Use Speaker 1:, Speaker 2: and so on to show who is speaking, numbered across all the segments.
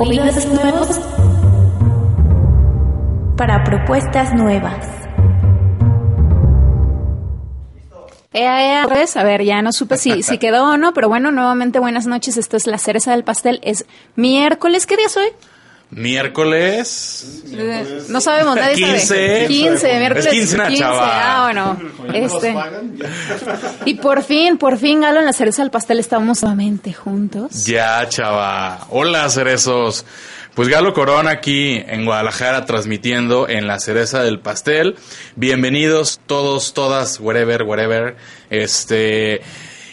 Speaker 1: Oídos nuevos para propuestas nuevas.
Speaker 2: Ea, ea, pues, a ver, ya no supe si, si quedó o no, pero bueno, nuevamente buenas noches. Esto es la cereza del pastel. Es miércoles. ¿Qué día es hoy?
Speaker 3: Miércoles.
Speaker 2: No sabemos, nadie
Speaker 3: 15.
Speaker 2: sabe. 15, miércoles.
Speaker 3: Es quincena, chava.
Speaker 2: Ah, bueno. Este. Y por fin, por fin, Galo, en la cereza del pastel estamos nuevamente juntos.
Speaker 3: Ya, chava. Hola, cerezos. Pues Galo Corona aquí en Guadalajara transmitiendo en la cereza del pastel. Bienvenidos todos, todas, wherever, wherever. Este,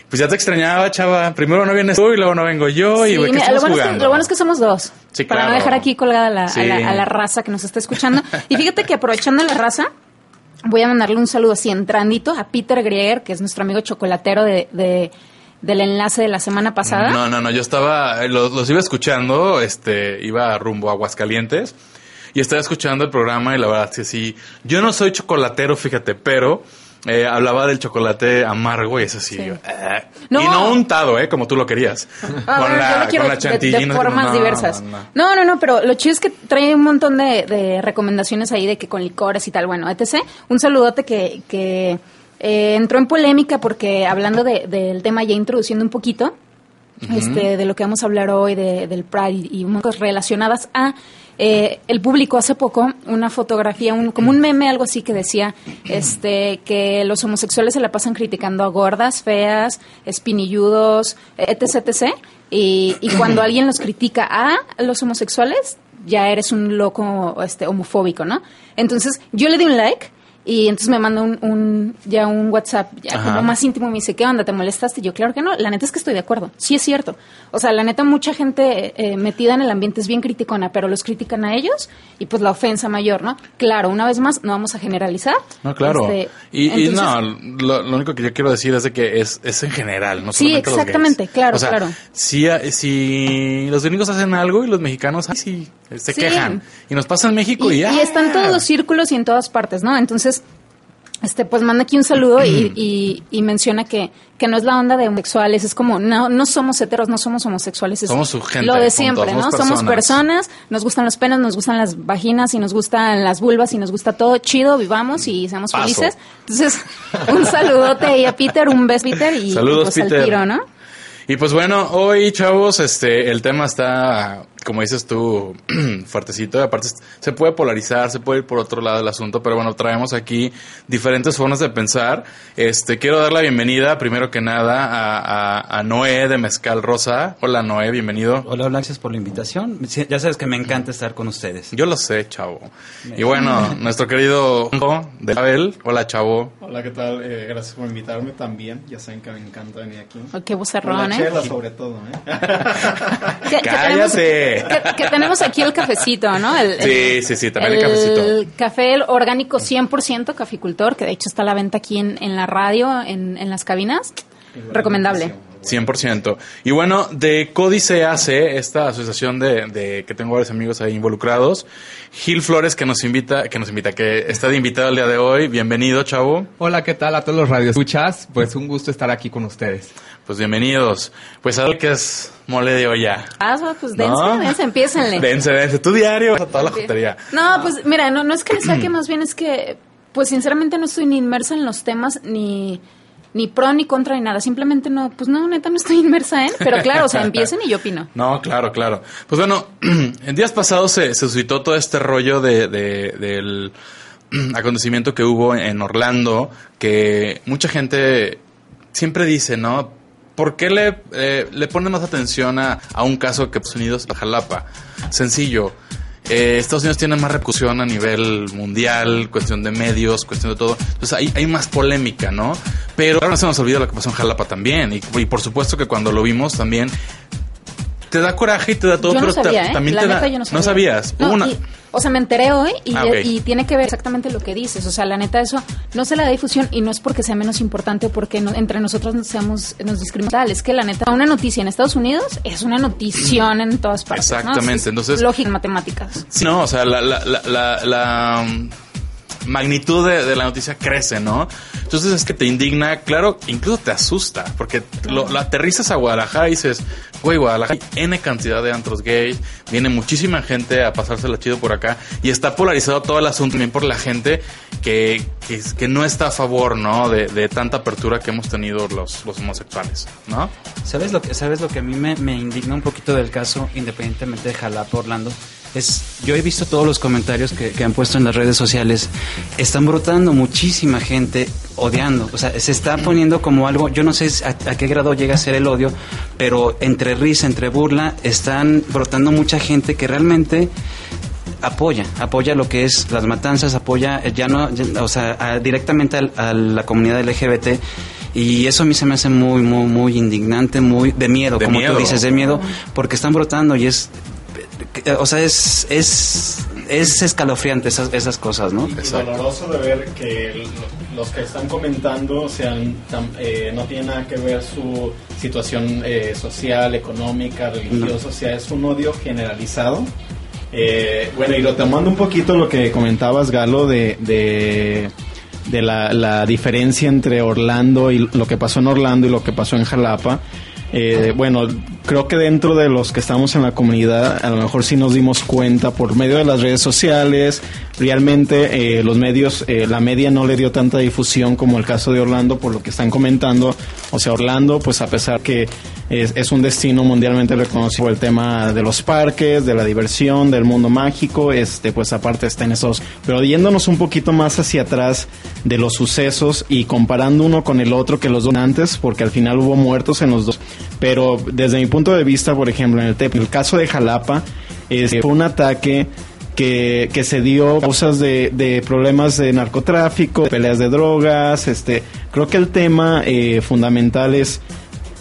Speaker 3: pues ya te extrañaba, chava. Primero no vienes tú y luego no vengo yo y ¿qué
Speaker 2: mira, lo, bueno es que, lo bueno es que somos dos.
Speaker 3: Sí,
Speaker 2: Para no
Speaker 3: claro.
Speaker 2: dejar aquí colgada la-
Speaker 3: Sí.
Speaker 2: a, la, a la raza que nos está escuchando. Y fíjate que aprovechando la raza, voy a mandarle un saludo así entrandito a Peter Grieger, que es nuestro amigo chocolatero de, de- del enlace de la semana pasada.
Speaker 3: No, no, no, yo estaba, eh, los, los iba escuchando, este, iba rumbo a Aguascalientes y estaba escuchando el programa y la verdad sí, sí, yo no soy chocolatero, fíjate, pero eh, hablaba del chocolate amargo y es así,
Speaker 2: Sí.
Speaker 3: eh,
Speaker 2: No.
Speaker 3: y no untado, eh, como tú lo querías,
Speaker 2: Ah, bueno, yo lo quiero
Speaker 3: con la
Speaker 2: de-
Speaker 3: chantilly,
Speaker 2: formas
Speaker 3: no,
Speaker 2: diversas.
Speaker 3: no, no.
Speaker 2: No, pero lo chido es que trae un montón de, de recomendaciones ahí de que con licores y tal, bueno, etc. Un saludote que, que eh, entró en polémica porque hablando de- del tema ya introduciendo un poquito, este, de lo que vamos a hablar hoy, de- del Pride y, cosas relacionadas a eh, el público hace poco una fotografía, un, como un meme, algo así que decía este que los homosexuales se la pasan criticando a gordas, feas, espinilludos, etc, etc. Y, y cuando alguien los critica a los homosexuales, ya eres un loco este, homofóbico, ¿no? Entonces yo le di un like y entonces me manda un, un- ya un WhatsApp ya
Speaker 3: Ajá.
Speaker 2: como más íntimo me dice, ¿qué onda? ¿Te molestaste? Y yo, claro que no. La neta es que estoy de acuerdo. Sí es cierto. O sea, la neta mucha gente eh, metida en el ambiente es bien criticona, pero los critican a ellos y pues la ofensa mayor, ¿no? Claro, una vez más, no vamos a generalizar.
Speaker 3: No, claro.
Speaker 2: Este,
Speaker 3: y, y no, lo, lo único que yo quiero decir es de que es, es en general, no
Speaker 2: Sí,
Speaker 3: los
Speaker 2: exactamente,
Speaker 3: gays.
Speaker 2: claro,
Speaker 3: o sea,
Speaker 2: claro.
Speaker 3: Si, si los gringos hacen algo y los mexicanos, ay, sí, se
Speaker 2: Sí.
Speaker 3: quejan. Y nos pasa en México y,
Speaker 2: y,
Speaker 3: ya.
Speaker 2: y está en todos los círculos y en todas partes, ¿no? Entonces, este, pues manda aquí un saludo y, y, y menciona que, que no es la onda de homosexuales, es como, no, no somos heteros, no somos homosexuales, es
Speaker 3: Somos su gente,
Speaker 2: lo de
Speaker 3: punto,
Speaker 2: siempre, ¿no?
Speaker 3: somos
Speaker 2: Somos
Speaker 3: personas.
Speaker 2: nos gustan los penes, nos gustan las vaginas y nos gustan las vulvas y nos gusta todo, chido, vivamos y seamos
Speaker 3: Paso.
Speaker 2: felices. Entonces, un saludote ahí a Peter, un beso Peter y,
Speaker 3: Saludos,
Speaker 2: y pues al
Speaker 3: Peter.
Speaker 2: tiro, ¿no?
Speaker 3: Y pues bueno, hoy chavos, este, el tema está, como dices tú, fuertecito. Aparte, se puede polarizar, se puede ir por otro lado del asunto, pero bueno, traemos aquí diferentes formas de pensar. Este, quiero dar la bienvenida, primero que nada, a, a- a Noé de Mezcal Rosa. Hola Noé, bienvenido.
Speaker 4: Hola, hola, gracias por la invitación. Ya sabes que me encanta estar con ustedes.
Speaker 3: Yo lo sé, chavo. Y bueno, nuestro querido de Abel. Hola, chavo.
Speaker 5: Hola, ¿qué tal? Eh, gracias por invitarme también. Ya saben que me encanta venir aquí.
Speaker 2: Oh, qué vocerrón,
Speaker 5: la
Speaker 2: ¿eh?
Speaker 5: chela sobre todo, ¿eh?
Speaker 2: Que que, que tenemos aquí el cafecito, ¿no? El-
Speaker 3: Sí,
Speaker 2: el-
Speaker 3: sí, sí, también el cafecito.
Speaker 2: El café orgánico 100% caficultor, que de hecho está a la venta aquí en, en la radio, en, en las cabinas. Recomendable.
Speaker 3: 100%. Y bueno, de Códice AC, esta asociación de, de que tengo varios amigos ahí involucrados, Gil Flores que nos invita, que nos invita, que está de invitado el día de hoy. Bienvenido, chavo.
Speaker 6: Hola, ¿qué tal a todos los radioescuchas? Pues un gusto estar aquí con ustedes.
Speaker 3: Pues bienvenidos. Pues a ver que es mole de olla.
Speaker 2: Ah, pues dense,
Speaker 3: ¿No?
Speaker 2: dense, empiecenle.
Speaker 3: Dense, dense. Tu diario. A toda la jotería.
Speaker 2: No, pues mira, no, no es que le saque, más bien es que, pues sinceramente no estoy ni inmersa en los temas, ni, ni pro ni contra ni nada. Simplemente no, pues no, neta no estoy inmersa en. Pero claro, o sea, empiecen y yo opino.
Speaker 3: No, claro, claro. Pues bueno, en días pasados se, se suscitó todo este rollo de, de- del acontecimiento que hubo en Orlando, que mucha gente siempre dice, ¿no? ¿Por qué le, eh, le pone más atención a, a un caso que Estados Unidos, a Jalapa? Sencillo. Eh, Estados Unidos tiene más repercusión a nivel mundial, cuestión de medios, cuestión de todo. Entonces hay, hay más polémica, ¿no? Pero ahora no se nos olvida lo que pasó en Jalapa también. Y, y por supuesto que cuando lo vimos también te da coraje y te da todo,
Speaker 2: yo
Speaker 3: pero
Speaker 2: sabía, ¿eh?
Speaker 3: también
Speaker 2: La
Speaker 3: te da.
Speaker 2: no sabía.
Speaker 3: sabías.
Speaker 2: No,
Speaker 3: una-
Speaker 2: y- o sea, me enteré hoy y,
Speaker 3: Ah,
Speaker 2: y tiene que ver exactamente lo que dices. O sea, la neta, eso no se le da difusión y no es porque sea menos importante o porque no- entre nosotros nos seamos, nos discriminamos. Tal, Es que la neta, una noticia en Estados Unidos es una notición en todas partes. ¿no?
Speaker 3: Exactamente,
Speaker 2: Es
Speaker 3: entonces-
Speaker 2: Lógica, matemáticas.
Speaker 3: Sí, no, o sea, la, la, la, la- la, um, magnitud de, de la noticia crece, ¿no? Entonces es que te indigna, claro, incluso te asusta, porque lo, lo aterrizas a Guadalajara y dices, Güey, Guadalajara hay N cantidad de antros gays, viene muchísima gente a pasársela chido por acá y está polarizado todo el asunto también por la gente que, que, que no está a favor, ¿no? De, de tanta apertura que hemos tenido los, homosexuales, ¿no?
Speaker 4: ¿Sabes lo que, sabes lo que a mí me, indigna un poquito del caso, independientemente de Jalapa, Orlando? Es, yo he visto todos los comentarios que, que han puesto en las redes sociales. Están brotando muchísima gente odiando. O sea, se está poniendo como algo, yo no sé a, a qué grado llega a ser el odio, pero entre risa, entre burla, están brotando mucha gente que realmente apoya, apoya lo que es las matanzas, apoya eh, ya no, ya- o sea, a- directamente al- a, la comunidad LGBT y eso a mí se me hace muy, muy, muy indignante, muy de miedo,
Speaker 3: De
Speaker 4: como
Speaker 3: miedo.
Speaker 4: tú dices, de miedo, porque están brotando y es, eh, o sea, es, es, es escalofriante esas, esas cosas, ¿no?
Speaker 3: Exacto.
Speaker 5: doloroso de ver que los que están comentando sean tan- eh, no tiene nada que ver su situación eh, social, económica, religiosa, o sea, es un odio generalizado. Eh, bueno, y retomando un poquito lo que comentabas, Galo, de, de, la diferencia entre Orlando y lo que pasó en Orlando y lo que pasó en Jalapa. Eh, bueno, creo que dentro de los que estamos en la comunidad, a lo mejor sí nos dimos cuenta por medio de las redes sociales. Realmente eh, los medios, eh, la media no le dio tanta difusión como el caso de Orlando, por lo que están comentando. O sea, Orlando, pues a pesar que es, es un destino mundialmente reconocido por el tema de los parques, de la diversión, del mundo mágico, este, pues aparte está en esos. Pero yéndonos un poquito más hacia atrás de los sucesos y comparando uno con el otro que los dos antes, porque al final hubo muertos en los dos. Pero desde mi punto de vista, por ejemplo, en el, en el caso de Jalapa, este, fue un ataque que, que se dio causas de, de problemas de narcotráfico, de peleas de drogas. Este, creo que el tema eh, fundamental es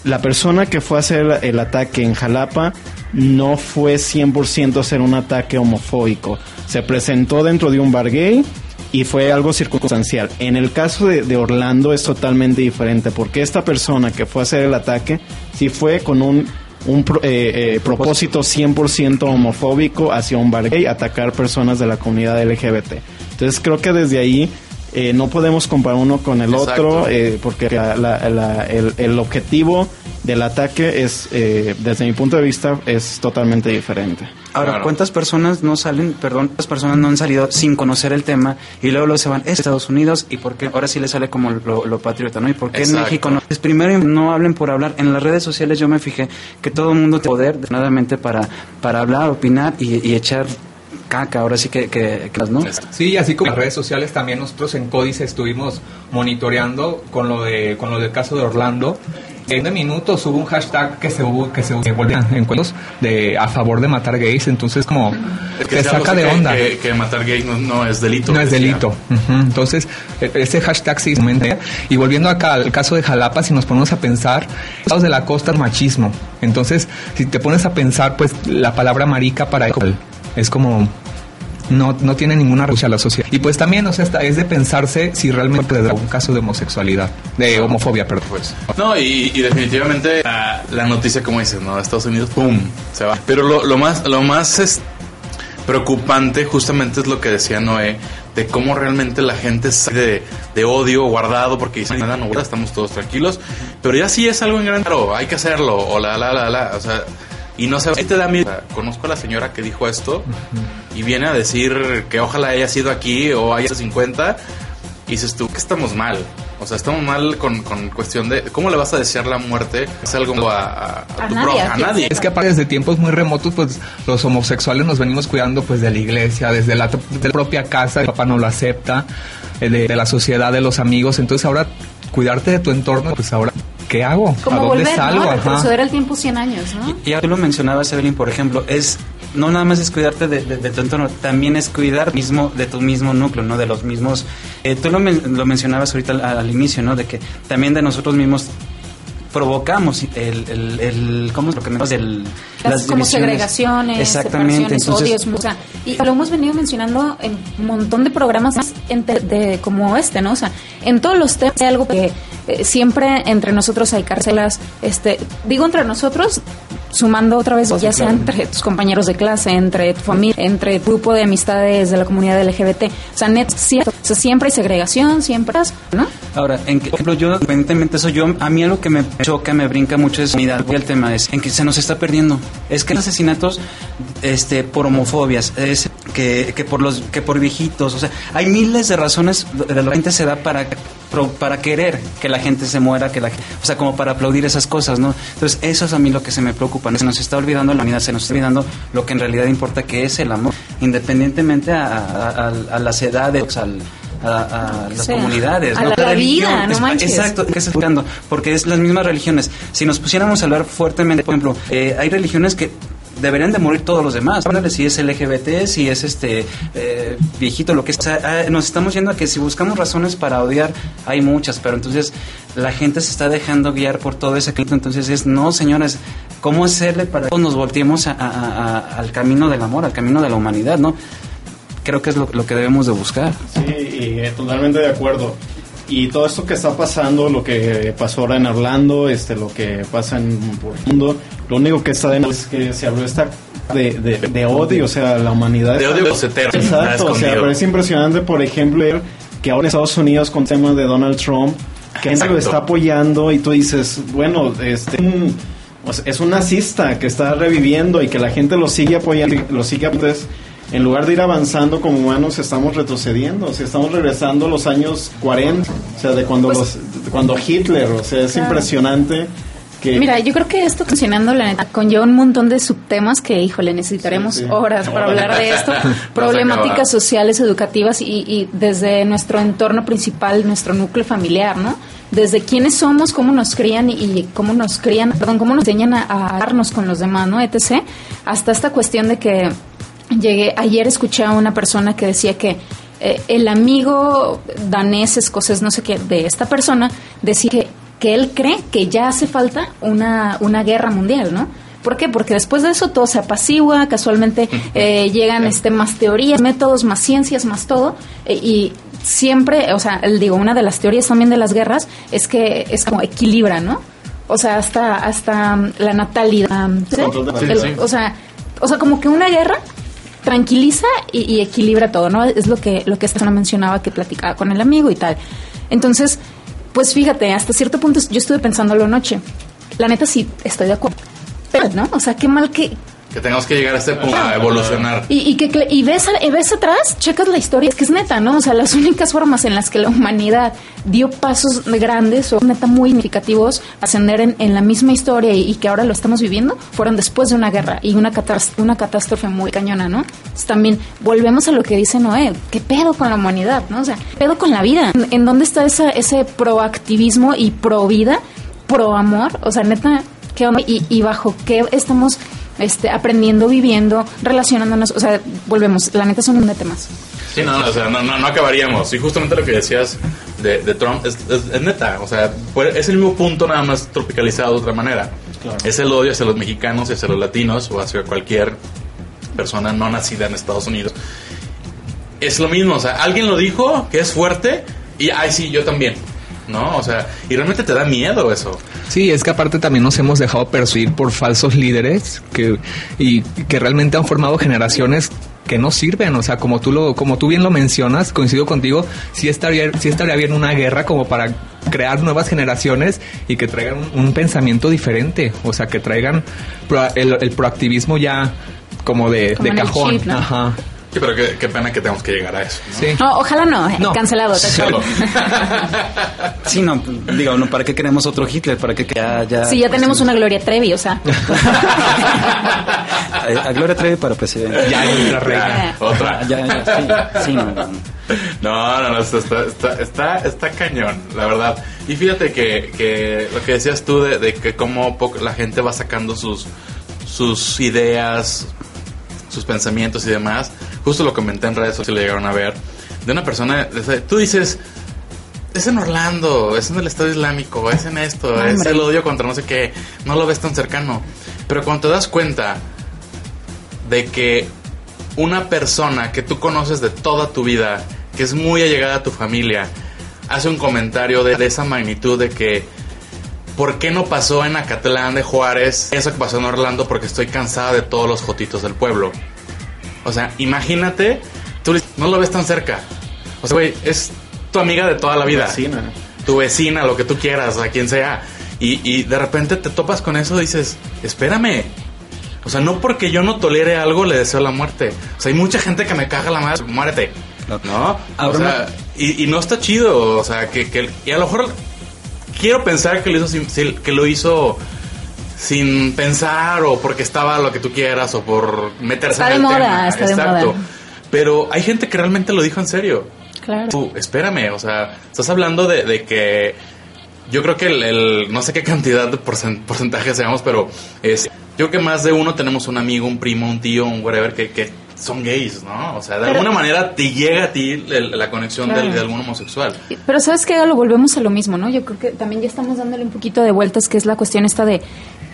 Speaker 5: la persona que fue a hacer el ataque en Jalapa no fue 100% hacer un ataque homofóbico. Se presentó dentro de un bar gay y fue algo circunstancial. En el caso de, Orlando es totalmente diferente porque esta persona que fue a hacer el ataque sí fue con un, un eh, eh, propósito 100% homofóbico hacia un bar gay, atacar personas de la comunidad LGBT. Entonces creo que desde ahí eh, no podemos comparar uno con el
Speaker 3: Exacto.
Speaker 5: otro eh, porque la- la- la- el, el objetivo del ataque es, eh, desde mi punto de vista, es totalmente diferente.
Speaker 4: Ahora,
Speaker 3: Claro.
Speaker 4: ¿cuántas personas no salen, perdón, cuántas personas no han salido sin conocer el tema y luego, luego se van a Estados Unidos y por qué ahora sí le sale como lo, lo patriota, ¿no? ¿Y por qué
Speaker 3: Exacto.
Speaker 4: en México no? Pues primero no hablen por hablar. En las redes sociales yo me fijé que todo el mundo tiene poder, nada para, para hablar, opinar y, y echar caca, ahora sí que, que, que- ¿no?
Speaker 6: Sí, así como en las redes sociales también nosotros en Códice estuvimos monitoreando con lo de con lo del caso de Orlando. En de minutos hubo un hashtag que se hubo que se volvió encuentros de a favor de matar gays, entonces como
Speaker 3: Es
Speaker 6: te
Speaker 3: sea algo
Speaker 6: saca de
Speaker 3: que-
Speaker 6: onda.
Speaker 3: Que, que matar gays no, no es delito.
Speaker 6: No es
Speaker 3: decía.
Speaker 6: delito. Ujú. Entonces, e- ese hashtag sí aumenta. Y volviendo acá al caso de Jalapa, si nos ponemos a pensar, estados de la costa es machismo. Entonces, si te pones a pensar, pues la palabra marica para él es como no, no tiene ninguna relación a la sociedad. Y pues también, o sea, está- es de pensarse si realmente dar un caso de homosexualidad, de homofobia, perdón. Pues.
Speaker 3: No, y, definitivamente la, la noticia, como dices, ¿no? Estados Unidos, ¡pum! Se va. Pero lo, lo más, lo más es preocupante justamente es lo que decía Noé, de cómo realmente la gente sale de, de odio guardado porque dicen, nada, no, estamos todos tranquilos. Pero ya sí es algo en gran, claro, hay que hacerlo, o la, la, la, la, o sea... Y no sé, ahí te da miedo. O sea, Conozco a la señora que dijo esto y viene a decir que ojalá haya sido aquí o haya sido 50 y dices tú que estamos mal. O sea, estamos mal con, con cuestión de cómo le vas a desear la muerte. Es algo a, a, a
Speaker 2: A
Speaker 3: tu
Speaker 2: nadie,
Speaker 3: pro-
Speaker 2: a
Speaker 3: nadie.
Speaker 6: Es que aparte desde tiempos muy remotos, pues los homosexuales nos venimos cuidando pues de la iglesia, desde la, de la propia casa, el papá no lo acepta, eh, de, de la sociedad, de los amigos. Entonces ahora cuidarte de tu entorno, pues ahora, ¿qué hago? ¿A
Speaker 2: Como
Speaker 6: dónde
Speaker 2: volver,
Speaker 6: salgo?
Speaker 2: ¿no? Retroceder el tiempo 100 años, ¿no?
Speaker 4: Y ya tú lo mencionabas, Evelyn, por ejemplo, es no nada más es cuidarte de, de- de tu entorno, también es cuidar mismo de tu mismo núcleo, ¿no? De los mismos... eh, tú lo, men- lo mencionabas ahorita al, al inicio, ¿no? De que también de nosotros mismos provocamos el, el, el ¿cómo es lo que me del,
Speaker 2: Las, como segregaciones,
Speaker 4: Exactamente, entonces,
Speaker 2: odios, o sea, y lo hemos venido mencionando en un montón de programas de, como este, ¿no? O sea, en todos los temas hay algo que eh, siempre entre nosotros hay cárcelas, este, digo entre nosotros, sumando otra vez, ya sea entre tus compañeros de clase, entre tu familia, entre tu grupo de amistades de la comunidad LGBT. O sea, net, cierto, o sea, siempre hay segregación, siempre, ¿no?
Speaker 4: Ahora, en que, por ejemplo, yo, independientemente de eso, yo, a mí lo que me choca, me brinca mucho es unidad. Y el tema es en que se nos está perdiendo. Es que los asesinatos, este, por homofobias, es que, que por los, que por viejitos, o sea, hay miles de razones de la gente se da para, para querer que la gente se muera, que la, o sea, como para aplaudir esas cosas, ¿no? Entonces, eso es a mí lo que se me preocupa, Se nos está olvidando la humanidad, se nos está olvidando lo que en realidad importa, que es el amor, independientemente a, a- a- a las edades, al, a, a las
Speaker 2: sea,
Speaker 4: comunidades,
Speaker 2: a
Speaker 4: ¿no?
Speaker 2: la- la vida, no
Speaker 4: es-
Speaker 2: manches.
Speaker 4: Exacto, que buscando, porque es las mismas religiones. Si nos pusiéramos a hablar fuertemente, por ejemplo, eh, hay religiones que deberían de morir todos los demás. Si es LGBT, si es este eh, viejito, lo que sea. Ah, nos estamos yendo a que si buscamos razones para odiar, hay muchas, pero entonces la gente se está dejando guiar por todo ese clima. Entonces es, no, señores, ¿cómo hacerle para que nos volteemos al camino del amor, al camino de la humanidad, no? Creo que es lo, lo que debemos de buscar.
Speaker 5: Sí, y, eh, totalmente de acuerdo. Y todo esto que está pasando, lo que pasó ahora en Orlando, este, lo que pasa en por el mundo, lo único que está de moda es que se habló esta de, de, de odio, o sea, la humanidad.
Speaker 3: De odio cocetero, está
Speaker 5: Exacto, o sea, pero es impresionante, por ejemplo, que ahora en Estados Unidos con temas de Donald Trump, que gente lo está apoyando y tú dices, bueno, este es un nazista que está reviviendo y que la gente lo sigue apoyando, lo sigue entonces, en lugar de ir avanzando como humanos, estamos retrocediendo, o sea, estamos regresando a los años 40, o sea, de cuando los de cuando Hitler, o sea, es
Speaker 2: Claro.
Speaker 5: impresionante que
Speaker 2: Mira, yo creo que esto funcionando, la neta, conlleva un montón de subtemas que, híjole, necesitaremos
Speaker 5: Sí, sí.
Speaker 2: horas para hablar de esto. Problemáticas sociales, educativas y, y desde nuestro entorno principal, nuestro núcleo familiar, ¿no? Desde quiénes somos, cómo nos crían y, y cómo nos crían, perdón, cómo nos enseñan a, a darnos con los demás, ¿no? Etc. Hasta esta cuestión de que llegué, ayer escuché a una persona que decía que eh, el amigo danés, escocés, no sé qué, de esta persona, decía que, que él cree que ya hace falta una, una guerra mundial, ¿no? ¿Por qué? Porque después de eso todo se apacigua, casualmente eh, llegan este más teorías, métodos, más ciencias, más todo, eh, y siempre, o sea, digo, una de las teorías también de las guerras es que es como equilibra, ¿no? O sea, hasta hasta mm, la natalidad, ¿sí? El- o sea, o sea, como que una guerra tranquiliza y, equilibra todo, ¿no? Es lo que lo que esta mencionaba que platicaba con el amigo y tal. Entonces, pues fíjate, hasta cierto punto yo estuve pensándolo anoche. La neta sí estoy de acuerdo. Pero, ¿no? O sea, qué mal que
Speaker 3: Que tengamos que llegar a este punto a evolucionar.
Speaker 2: y, que y ves, y ves atrás, checas la historia, es que es neta, ¿no? O sea, las únicas formas en las que la humanidad dio pasos grandes o neta muy significativos ascender en, la misma historia y, que ahora lo estamos viviendo, fueron después de una guerra y una, catás- una catástrofe muy cañona, ¿no? Entonces, también volvemos a lo que dice Noé, ¿qué pedo con la humanidad, no? O sea, ¿qué pedo con la vida? ¿En, en dónde está esa, ese proactivismo y pro vida, pro amor? O sea, neta, ¿qué onda? Y, y bajo qué estamos este, aprendiendo, viviendo, relacionándonos, o sea, volvemos, la neta son un de temas.
Speaker 3: Sí, no, o sea, no, no, no acabaríamos. Y justamente lo que decías de, de Trump es, es- es neta. O sea, es el mismo punto, nada más tropicalizado de otra manera.
Speaker 5: Claro.
Speaker 3: Es el odio hacia los mexicanos y hacia los latinos o hacia cualquier persona no nacida en Estados Unidos. Es lo mismo, o sea, alguien lo dijo que es fuerte y, ay, sí, yo también. ¿No? O sea, y realmente te da miedo eso.
Speaker 6: Sí, es que aparte también nos hemos dejado persuadir por falsos líderes que y que realmente han formado generaciones que no sirven, o sea, como tú lo como tú bien lo mencionas, coincido contigo, sí estaría sí estaría bien una guerra como para crear nuevas generaciones y que traigan un, un pensamiento diferente, o sea, que traigan pro- el, el proactivismo ya como de,
Speaker 2: Como
Speaker 6: de cajón,
Speaker 2: chip, ¿no?
Speaker 6: ajá.
Speaker 3: Sí, pero qué, qué pena que tengamos que llegar a eso. ¿no?
Speaker 6: Sí.
Speaker 2: No, ojalá no, eh,
Speaker 6: No.
Speaker 2: cancelado. tachado.
Speaker 4: Sí, no, digo, no, ¿para qué queremos otro Hitler? ¿Para qué que ya, ya,
Speaker 2: Sí, ya tenemos una Gloria Trevi, o sea.
Speaker 4: a, a Gloria Trevi para presidente.
Speaker 6: Ya hay otra reina.
Speaker 3: Otra.
Speaker 4: Ya, ya, sí, sí, no, no.
Speaker 3: No, no, no, está, está, está, está cañón, la verdad. Y fíjate que, que lo que decías tú de, de que cómo poco la gente va sacando sus, sus ideas, sus pensamientos y demás. Justo lo comenté en redes sociales, lo llegaron a ver. De una persona, tú dices, es en Orlando, es en el Estado Islámico, es en esto, es el odio contra no sé qué. No lo ves tan cercano. Pero cuando te das cuenta de que una persona que tú conoces de toda tu vida, que es muy allegada a tu familia, hace un comentario de, de esa magnitud de que ¿por qué no pasó en Acatlán de Juárez eso que pasó en Orlando? Porque estoy cansada de todos los jotitos del pueblo. O sea, imagínate, tú no lo ves tan cerca. O sea, güey, es tu amiga de toda la vida.
Speaker 5: Vecina.
Speaker 3: Tu vecina, lo que tú quieras, a quien sea. Y, y de repente te topas con eso y dices, espérame. O sea, no porque yo no tolere algo le deseo la muerte. O sea, hay mucha gente que me caga la madre, muérete. ¿No? O sea, y, y no está chido. O sea, que, que- y a lo mejor quiero pensar que lo hizo sin- que lo hizo sin pensar o porque estaba lo que tú quieras o por meterse
Speaker 2: Está
Speaker 3: en
Speaker 2: de
Speaker 3: el
Speaker 2: moda,
Speaker 3: tema.
Speaker 2: está de
Speaker 3: Exacto.
Speaker 2: moda.
Speaker 3: Pero hay gente que realmente lo dijo en serio.
Speaker 2: Claro.
Speaker 3: Tú, espérame, o sea, estás hablando de, de que yo creo que el, el- no sé qué cantidad de porcen- porcentaje seamos, pero es, yo creo que más de uno tenemos un amigo, un primo, un tío, un whatever que, que son gays, ¿no? O sea, de
Speaker 2: Pero-
Speaker 3: alguna manera te llega a ti el- la conexión del- de algún homosexual.
Speaker 2: Pero sabes que lo volvemos a lo mismo, ¿no? Yo creo que también ya estamos dándole un poquito de vueltas, que es la cuestión esta de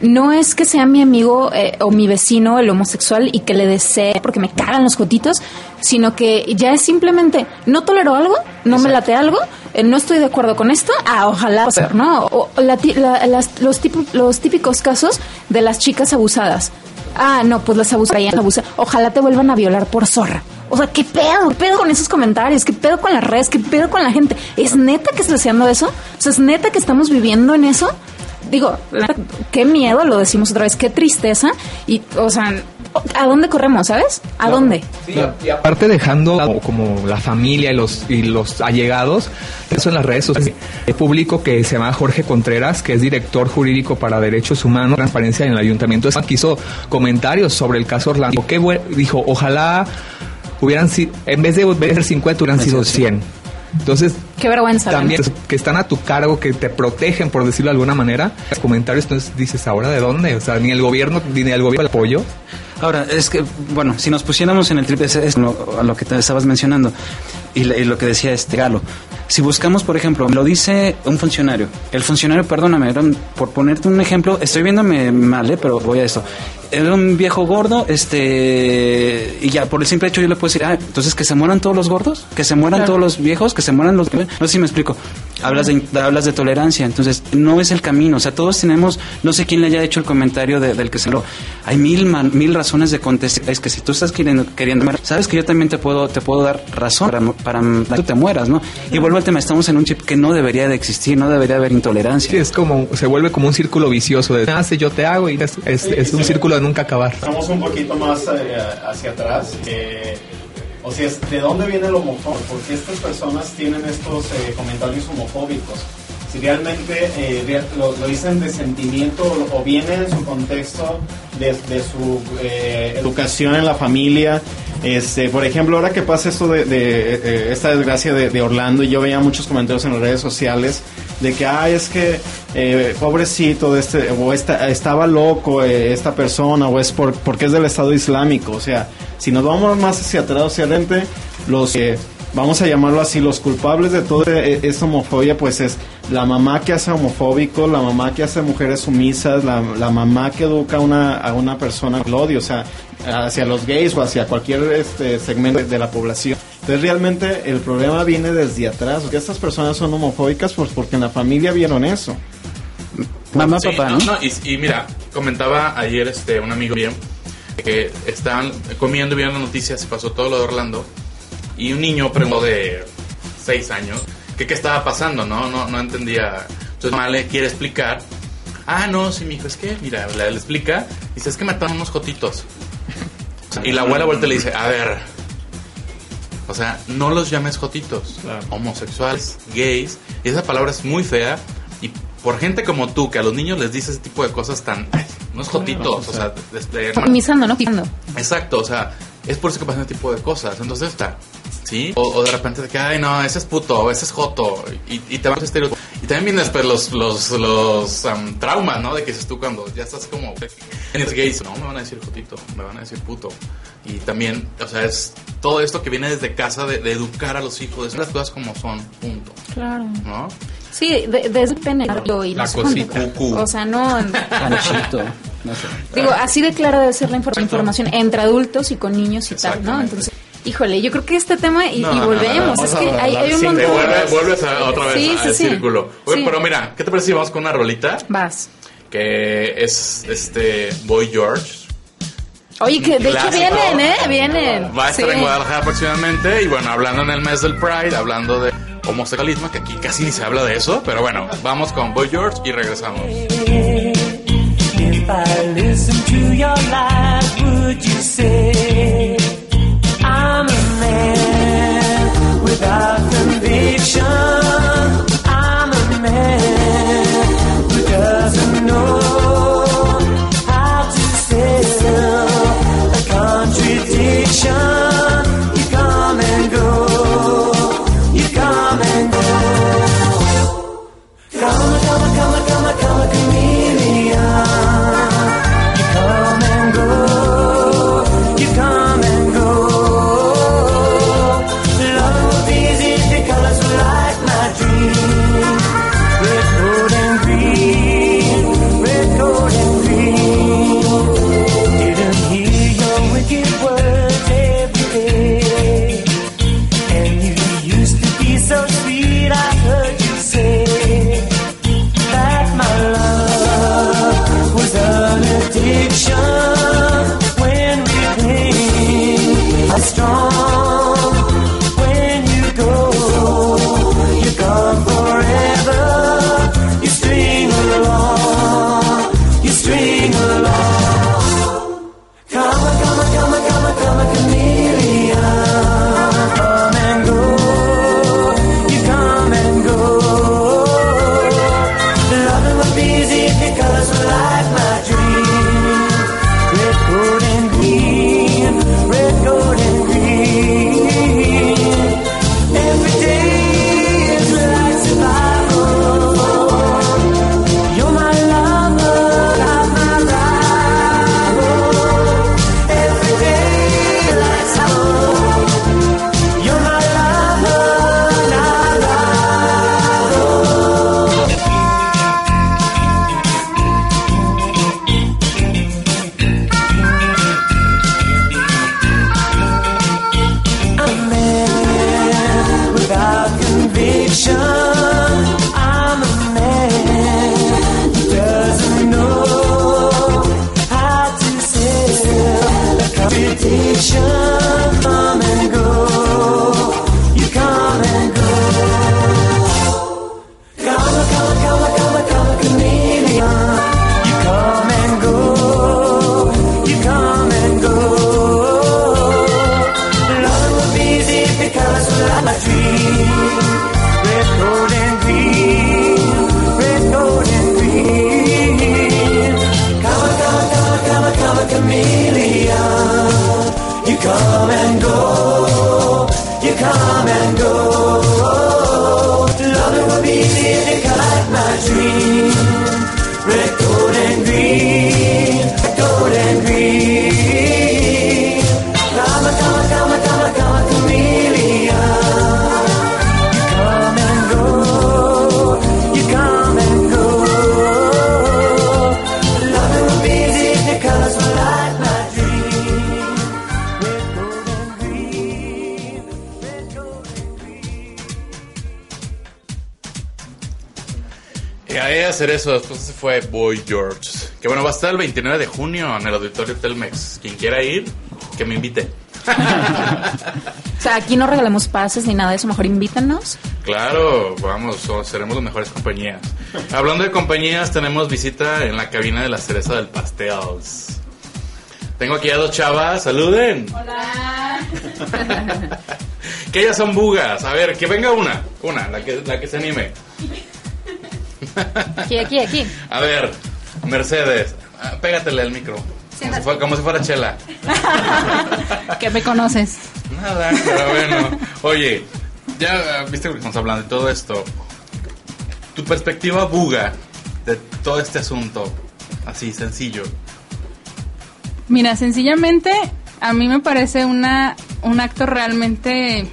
Speaker 2: no es que sea mi amigo eh, o mi vecino el homosexual y que le desee porque me cagan los jotitos, sino que ya es simplemente no tolero algo, no me late algo, eh, no estoy de acuerdo con esto, ah, ojalá, ser, ¿no? O la la- las- los, los típicos casos de las chicas abusadas. Ah, no, pues las abusarían, abusa. Ojalá te vuelvan a violar por zorra. O sea, ¿qué pedo? ¿Qué pedo con esos comentarios? ¿Qué pedo con las redes? ¿Qué pedo con la gente? ¿Es neta que está deseando eso? O sea, ¿es neta que estamos viviendo en eso? Digo, qué miedo, lo decimos otra vez, qué tristeza. Y, o sea, ¿a dónde corremos, sabes? ¿A dónde?
Speaker 6: Y aparte dejando como, la familia y los, y los allegados, eso en las redes sociales. El público que se llama Jorge Contreras, que es director jurídico para derechos humanos, transparencia en el ayuntamiento, hizo comentarios sobre el caso Orlando. Qué dijo, ojalá hubieran sido, en vez de, ser 50, hubieran sido 100. Entonces,
Speaker 2: Qué vergüenza. ¿no?
Speaker 6: también que están a tu cargo, que te protegen, por decirlo de alguna manera, los comentarios, entonces dices, ¿ahora de dónde? O sea, ni el gobierno, ni el gobierno el apoyo.
Speaker 4: Ahora, es que, bueno, si nos pusiéramos en el triple C, es lo, a lo que te estabas mencionando y, y lo que decía este Galo. Si buscamos, por ejemplo, lo dice un funcionario. El funcionario, perdóname, por ponerte un ejemplo, estoy viéndome mal, ¿eh? pero voy a esto. Era un viejo gordo, este, y ya por el simple hecho yo le puedo decir, ah, entonces que se mueran todos los gordos, que se mueran todos los viejos, que se mueran los... No sé si me explico. Hablas de, hablas de tolerancia, entonces no es el camino. O sea, todos tenemos, no sé quién le haya hecho el comentario de- del que se lo... Hay mil, man- mil razones de contestar. Es que si tú estás queriendo, queriendo sabes que yo también te puedo, te puedo dar razón para, para que tú te mueras, ¿no? Y vuelvo al tema, estamos en un chip que no debería de existir, no debería haber
Speaker 6: Sí,
Speaker 4: intolerancia.
Speaker 6: es como, se vuelve como un círculo vicioso de hace, yo te hago y es, es, es un círculo de nunca acabar.
Speaker 5: Estamos un poquito más eh, hacia atrás. eh, o sea, ¿de dónde viene el homofobia? Porque estas personas tienen estos eh, comentarios homofóbicos. Si realmente eh, lo, lo dicen de sentimiento o, viene en su contexto de, de su eh, educación en la familia. Este, por ejemplo, ahora que pasa esto de, de, eh, esta desgracia de, de Orlando, yo veía muchos comentarios en las redes sociales de que, ay, es que eh, pobrecito, de este, o esta, estaba loco eh, esta persona, o es por, porque es del Estado Islámico. O sea, si nos vamos más hacia atrás, hacia adelante, los que, vamos a llamarlo así, los culpables de toda esta homofobia, pues es la mamá que hace homofóbico, la mamá que hace mujeres sumisas, la, la mamá que educa una, a una persona con odio, o sea, hacia los gays o hacia cualquier este, segmento de la población. Entonces realmente el problema viene desde atrás. Que estas personas son homofóbicas pues porque en la familia vieron eso.
Speaker 4: Mamá,
Speaker 3: Sí,
Speaker 4: papá,
Speaker 3: no,
Speaker 4: ¿no?
Speaker 3: no, y, y mira, comentaba ayer este un amigo bien que estaban comiendo y viendo noticias y pasó todo lo de Orlando y un niño preguntó de seis años que qué estaba pasando, ¿no? No, no entendía. Entonces mamá le quiere explicar. Ah, no, sí, mi hijo, es que, mira, le, le explica. Dice, es que mataron unos jotitos. Y la abuela vuelta y le dice, a ver, o sea, no los llames jotitos,
Speaker 5: Claro.
Speaker 3: homosexuales, gays. Y esa palabra es muy fea. Y por gente como tú, que a los niños les dice ese tipo de cosas tan... ay, no es jotitos, o sea, este,
Speaker 2: Minimizando, ¿no?
Speaker 3: Exacto, o sea, es por eso que pasan ese tipo de cosas. Entonces está, ¿sí? O, o de repente de que, ay, no, ese es puto, ese es joto. Y, y te van a estereotipos. Y también vienen después los, los, los am, traumas, ¿no? De que dices tú cuando ya estás como, eres gay, no, me van a decir jotito, me van a decir puto. Y también, o sea, es todo esto que viene desde casa de, de educar a los hijos, de las cosas como son, punto,
Speaker 2: Claro.
Speaker 3: ¿no?
Speaker 2: Sí, de- desde el pene y
Speaker 3: La cosita.
Speaker 2: O sea, no...
Speaker 4: Panchito, no sé.
Speaker 2: Digo, así de clara debe ser la infor- información entre adultos y con niños y tal, ¿no? Entonces, Híjole, yo creo que este tema, y,
Speaker 3: No,
Speaker 2: y
Speaker 3: no, no,
Speaker 2: volvemos,
Speaker 3: no,
Speaker 2: es que hay, hay un
Speaker 5: Sí,
Speaker 2: montón.
Speaker 3: vuelve- vuelves a, otra vez
Speaker 2: Sí,
Speaker 3: al
Speaker 2: sí.
Speaker 3: círculo. Oye,
Speaker 2: Sí.
Speaker 3: pero mira, ¿qué te parece si vamos con una rolita?
Speaker 2: Vas.
Speaker 3: Que es este Boy George.
Speaker 2: Oye, que de hecho vienen, ¿eh? Vienen.
Speaker 3: Va a estar
Speaker 2: Sí.
Speaker 3: en Guadalajara próximamente. Y bueno, hablando en el mes del Pride, hablando de homosexualismo, que aquí casi ni se habla de eso. Pero bueno, vamos con Boy George y regresamos.
Speaker 7: If I listen to your lies, would you say addiction
Speaker 3: eso, después se fue Boy George. Que bueno, va a estar el 29 de junio en el auditorio Telmex. Quien quiera ir, que me invite.
Speaker 2: O sea, aquí no regalamos pases ni nada de eso, mejor invítanos.
Speaker 3: Claro, vamos, seremos las mejores compañías. Hablando de compañías, tenemos visita en la cabina de la cereza del pastel. Tengo aquí a dos chavas, saluden. Hola. que ellas son bugas. A ver, que venga una, una, la que, la que se anime.
Speaker 2: Aquí, aquí, aquí.
Speaker 3: A ver, Mercedes, ah, pégatele al micro. Como si, fuera, como si fuera chela.
Speaker 8: que me conoces.
Speaker 3: Nada, pero bueno. Oye, ya ah, viste que estamos hablando de todo esto. Tu perspectiva buga de todo este asunto, así sencillo.
Speaker 8: Mira, sencillamente a mí me parece una un acto realmente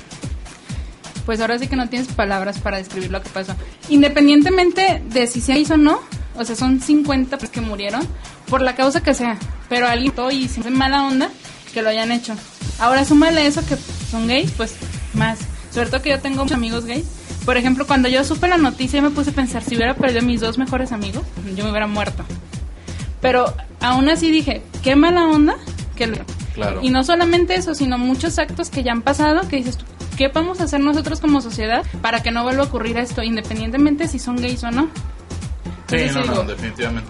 Speaker 8: pues ahora sí que no tienes palabras para describir lo que pasó. Independientemente de si se hizo o no, o sea, son 50 pues, que murieron por la causa que sea, pero alguien todo y sin mala onda que lo hayan hecho. Ahora súmale eso que son gays, pues más. Sobre todo que yo tengo muchos amigos gays. Por ejemplo, cuando yo supe la noticia me puse a pensar, si hubiera perdido a mis dos mejores amigos, yo me hubiera muerto. Pero aún así dije, qué mala onda que lo...
Speaker 3: Claro.
Speaker 8: Y no solamente eso, sino muchos actos que ya han pasado que dices, tú, ¿qué podemos hacer nosotros como sociedad para que no vuelva a ocurrir esto, independientemente si son gays o no?
Speaker 3: Sí,
Speaker 8: Entonces,
Speaker 3: no, no,
Speaker 8: digo,
Speaker 3: definitivamente.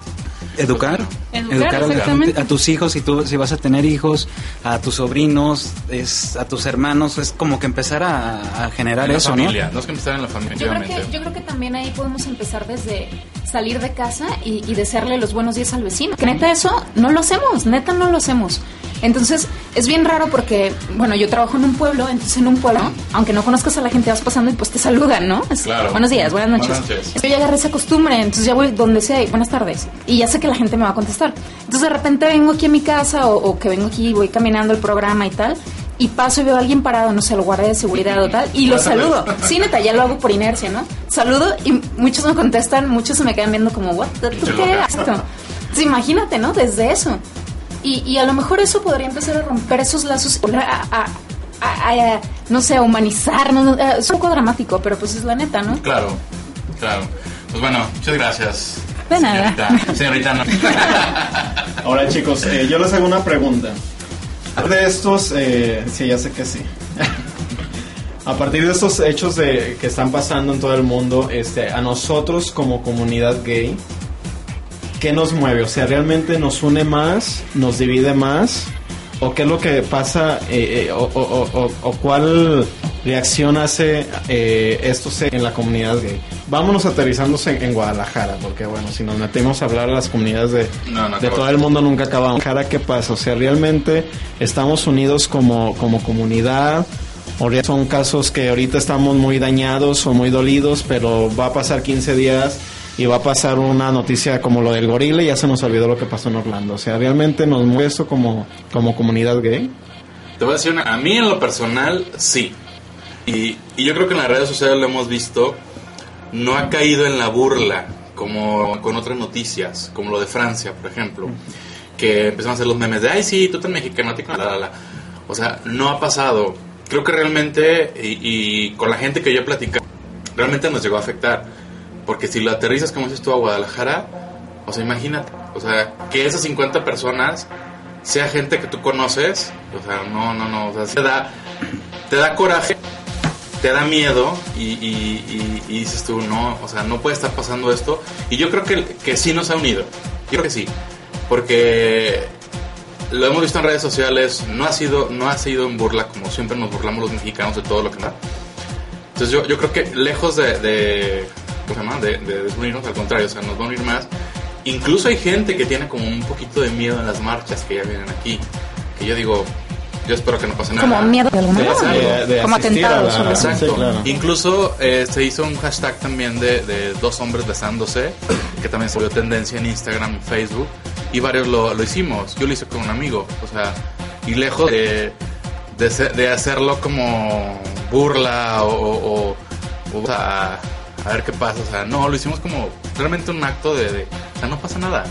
Speaker 4: Educar,
Speaker 8: Educar,
Speaker 4: a la
Speaker 8: exactamente.
Speaker 4: a tus hijos, si tú si vas a tener hijos, a tus sobrinos, es, a tus hermanos, es como que empezar a, a generar
Speaker 3: En la
Speaker 4: eso,
Speaker 3: familia, ¿no? es que empezar en la familia,
Speaker 2: Yo creo, que, yo creo que también ahí podemos empezar desde salir de casa y, y desearle los buenos días al vecino. Que neta eso no lo hacemos, neta no lo hacemos. Entonces es bien raro porque, bueno, yo trabajo en un pueblo, entonces en un pueblo, aunque no conozcas a la gente, vas pasando y pues te saludan, ¿no? Es,
Speaker 3: Claro.
Speaker 2: Buenos días, buenas noches.
Speaker 3: Buenas noches.
Speaker 2: Yo ya agarré esa costumbre, entonces ya voy donde sea y buenas tardes. Y ya sé que la gente me va a contestar. Entonces de repente vengo aquí a mi casa o, o que vengo aquí y voy caminando el programa y tal. Y paso y veo a alguien parado, no sé, el guardia de seguridad o tal, y lo saludo. Sí, neta, ya lo hago por inercia, ¿no? Saludo y muchos me contestan, muchos se me quedan viendo como, ¿what? ¿Tú qué esto? Entonces, imagínate, ¿no? Desde eso. Y, y a lo mejor eso podría empezar a romper esos lazos, a, a- a- a- a- no sé, a humanizarnos. eh, Es un poco dramático, pero pues es la neta, ¿no?
Speaker 3: Claro, claro. Pues bueno, muchas gracias.
Speaker 2: De nada.
Speaker 3: Señorita, señorita no.
Speaker 5: Ahora chicos, eh, yo les hago una pregunta. De estos, eh, sí, ya sé que sí. A partir de estos hechos de, que están pasando en todo el mundo, este, a nosotros como comunidad gay, ¿qué nos mueve? O sea, ¿realmente nos une más? ¿Nos divide más? ¿O qué es lo que pasa? eh, eh, o, o- o- o- cuál reacción hace eh, esto en la comunidad gay? Vámonos aterrizándose en, en Guadalajara, porque bueno, si nos metemos a hablar a las comunidades de,
Speaker 3: No, no
Speaker 5: de todo el mundo nunca acabamos. Guadalajara, ¿qué pasa? O sea, ¿realmente estamos unidos como, como comunidad? ¿O son casos que ahorita estamos muy dañados o muy dolidos, pero va a pasar 15 días y va a pasar una noticia como lo del gorila y ya se nos olvidó lo que pasó en Orlando? O sea, ¿realmente nos mueve eso como, como comunidad gay?
Speaker 3: Te voy a decir una. A mí en lo personal, sí. Y, y yo creo que en las redes sociales lo hemos visto. No ha caído en la burla como con otras noticias, como lo de Francia, por ejemplo. Que empezaron a hacer los memes de, ay, sí, tú tan mexicano, la, la, la". O sea, no ha pasado. Creo que realmente, y, y con la gente que yo he platicado, realmente nos llegó a afectar. Porque si lo aterrizas, como dices tú, a Guadalajara, o sea, imagínate, o sea, que esas 50 personas sea gente que tú conoces, o sea, no, no, no, o sea, te da, te da coraje, te da miedo y, y- y- y dices tú, no, o sea, no puede estar pasando esto. Y yo creo que, que sí nos ha unido, yo creo que sí, porque lo hemos visto en redes sociales, no ha sido, no ha sido en burla como siempre nos burlamos los mexicanos de todo lo que da. Entonces yo, yo creo que lejos de ¿cómo se llama? De, de desunirnos, al contrario, o sea, nos va a unir más. Incluso hay gente que tiene como un poquito de miedo en las marchas que ya vienen aquí. Que yo digo, yo espero que no pase nada.
Speaker 2: Como miedo de alguna manera.
Speaker 5: de- de
Speaker 2: Como atentados.
Speaker 5: a la-.
Speaker 3: Exacto.
Speaker 5: Sí, claro.
Speaker 3: Incluso eh, se hizo un hashtag también de, de dos hombres besándose, que también se volvió tendencia en Instagram y Facebook, y varios lo, lo hicimos. Yo lo hice con un amigo, o sea, y lejos de, de, hacerlo como burla o, o- o- o a, a ver qué pasa, o sea, no, lo hicimos como realmente un acto de, de- o sea, no pasa nada.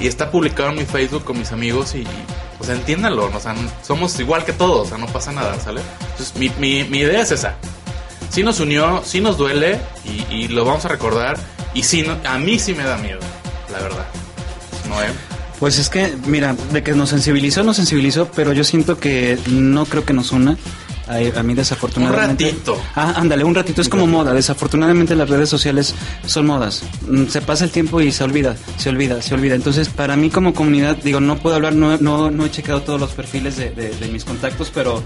Speaker 3: Y está publicado en mi Facebook con mis amigos y, y, o sea, entiéndanlo, ¿no? o sea, somos igual que todos, o sea, no pasa nada, ¿sale? Entonces, mi, mi, mi idea es esa. Sí nos unió, sí nos duele y, y lo vamos a recordar y sí, no- a mí sí me da miedo, la verdad. ¿No, eh?
Speaker 4: Pues es que, mira, de que nos sensibilizó, nos sensibilizó, pero yo siento que no creo que nos una. A, a mí desafortunadamente.
Speaker 3: Un ratito.
Speaker 4: Ah, ándale, un ratito. Es como moda. Desafortunadamente las redes sociales son modas. Mm, Se pasa el tiempo y se olvida, se olvida, se olvida. Entonces, para mí como comunidad, digo, no puedo hablar, no, no, no he checado todos los perfiles de, de- de mis contactos, pero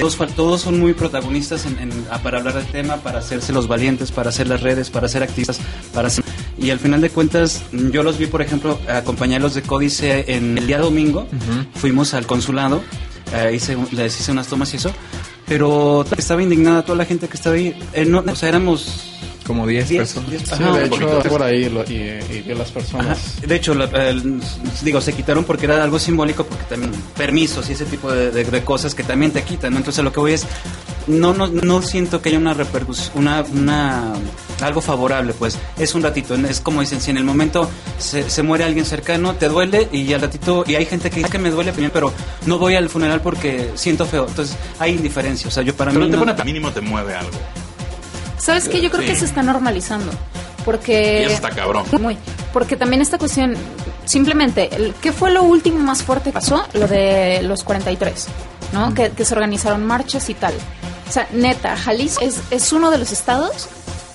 Speaker 4: todos, todos son muy protagonistas en- en- para hablar del tema, para hacerse los valientes, para hacer las redes, para ser activistas, para hacer... Y al final de cuentas, mm, yo los vi, por ejemplo, acompañarlos de Códice en el día domingo. Fuimos al consulado, eh, hice, les hice unas tomas y eso. Pero estaba indignada toda la gente que estaba ahí. Eh, no, o sea, éramos
Speaker 6: Como 10
Speaker 4: 10,
Speaker 6: personas.
Speaker 4: 10
Speaker 5: Sí,
Speaker 4: ajá,
Speaker 5: de hecho, por ahí lo- y, y vi las
Speaker 4: Ajá.
Speaker 5: personas.
Speaker 4: De hecho, la- el- digo, se quitaron porque era algo simbólico, porque también permisos y ese tipo de, de- de cosas que también te quitan, ¿no? Entonces, lo que voy es, no, no, no siento que haya una repercusión, una, una algo favorable, pues es un ratito, es como dicen, si en el momento se, se muere alguien cercano, te duele y al ratito, y hay gente que dice que me duele, pero no voy al funeral porque siento feo, entonces hay indiferencia, o sea, yo para
Speaker 3: Pero
Speaker 4: mí...
Speaker 3: te
Speaker 4: no-
Speaker 3: pone mínimo te mueve algo.
Speaker 2: ¿Sabes qué? Yo creo
Speaker 3: Sí.
Speaker 2: que se está normalizando. Porque.
Speaker 3: Y eso está cabrón.
Speaker 2: Muy. Porque también esta cuestión. Simplemente, el- ¿qué fue lo último más fuerte que pasó? Lo de los 43, ¿no? Que, que se organizaron marchas y tal. O sea, neta, Jalisco es, es uno de los estados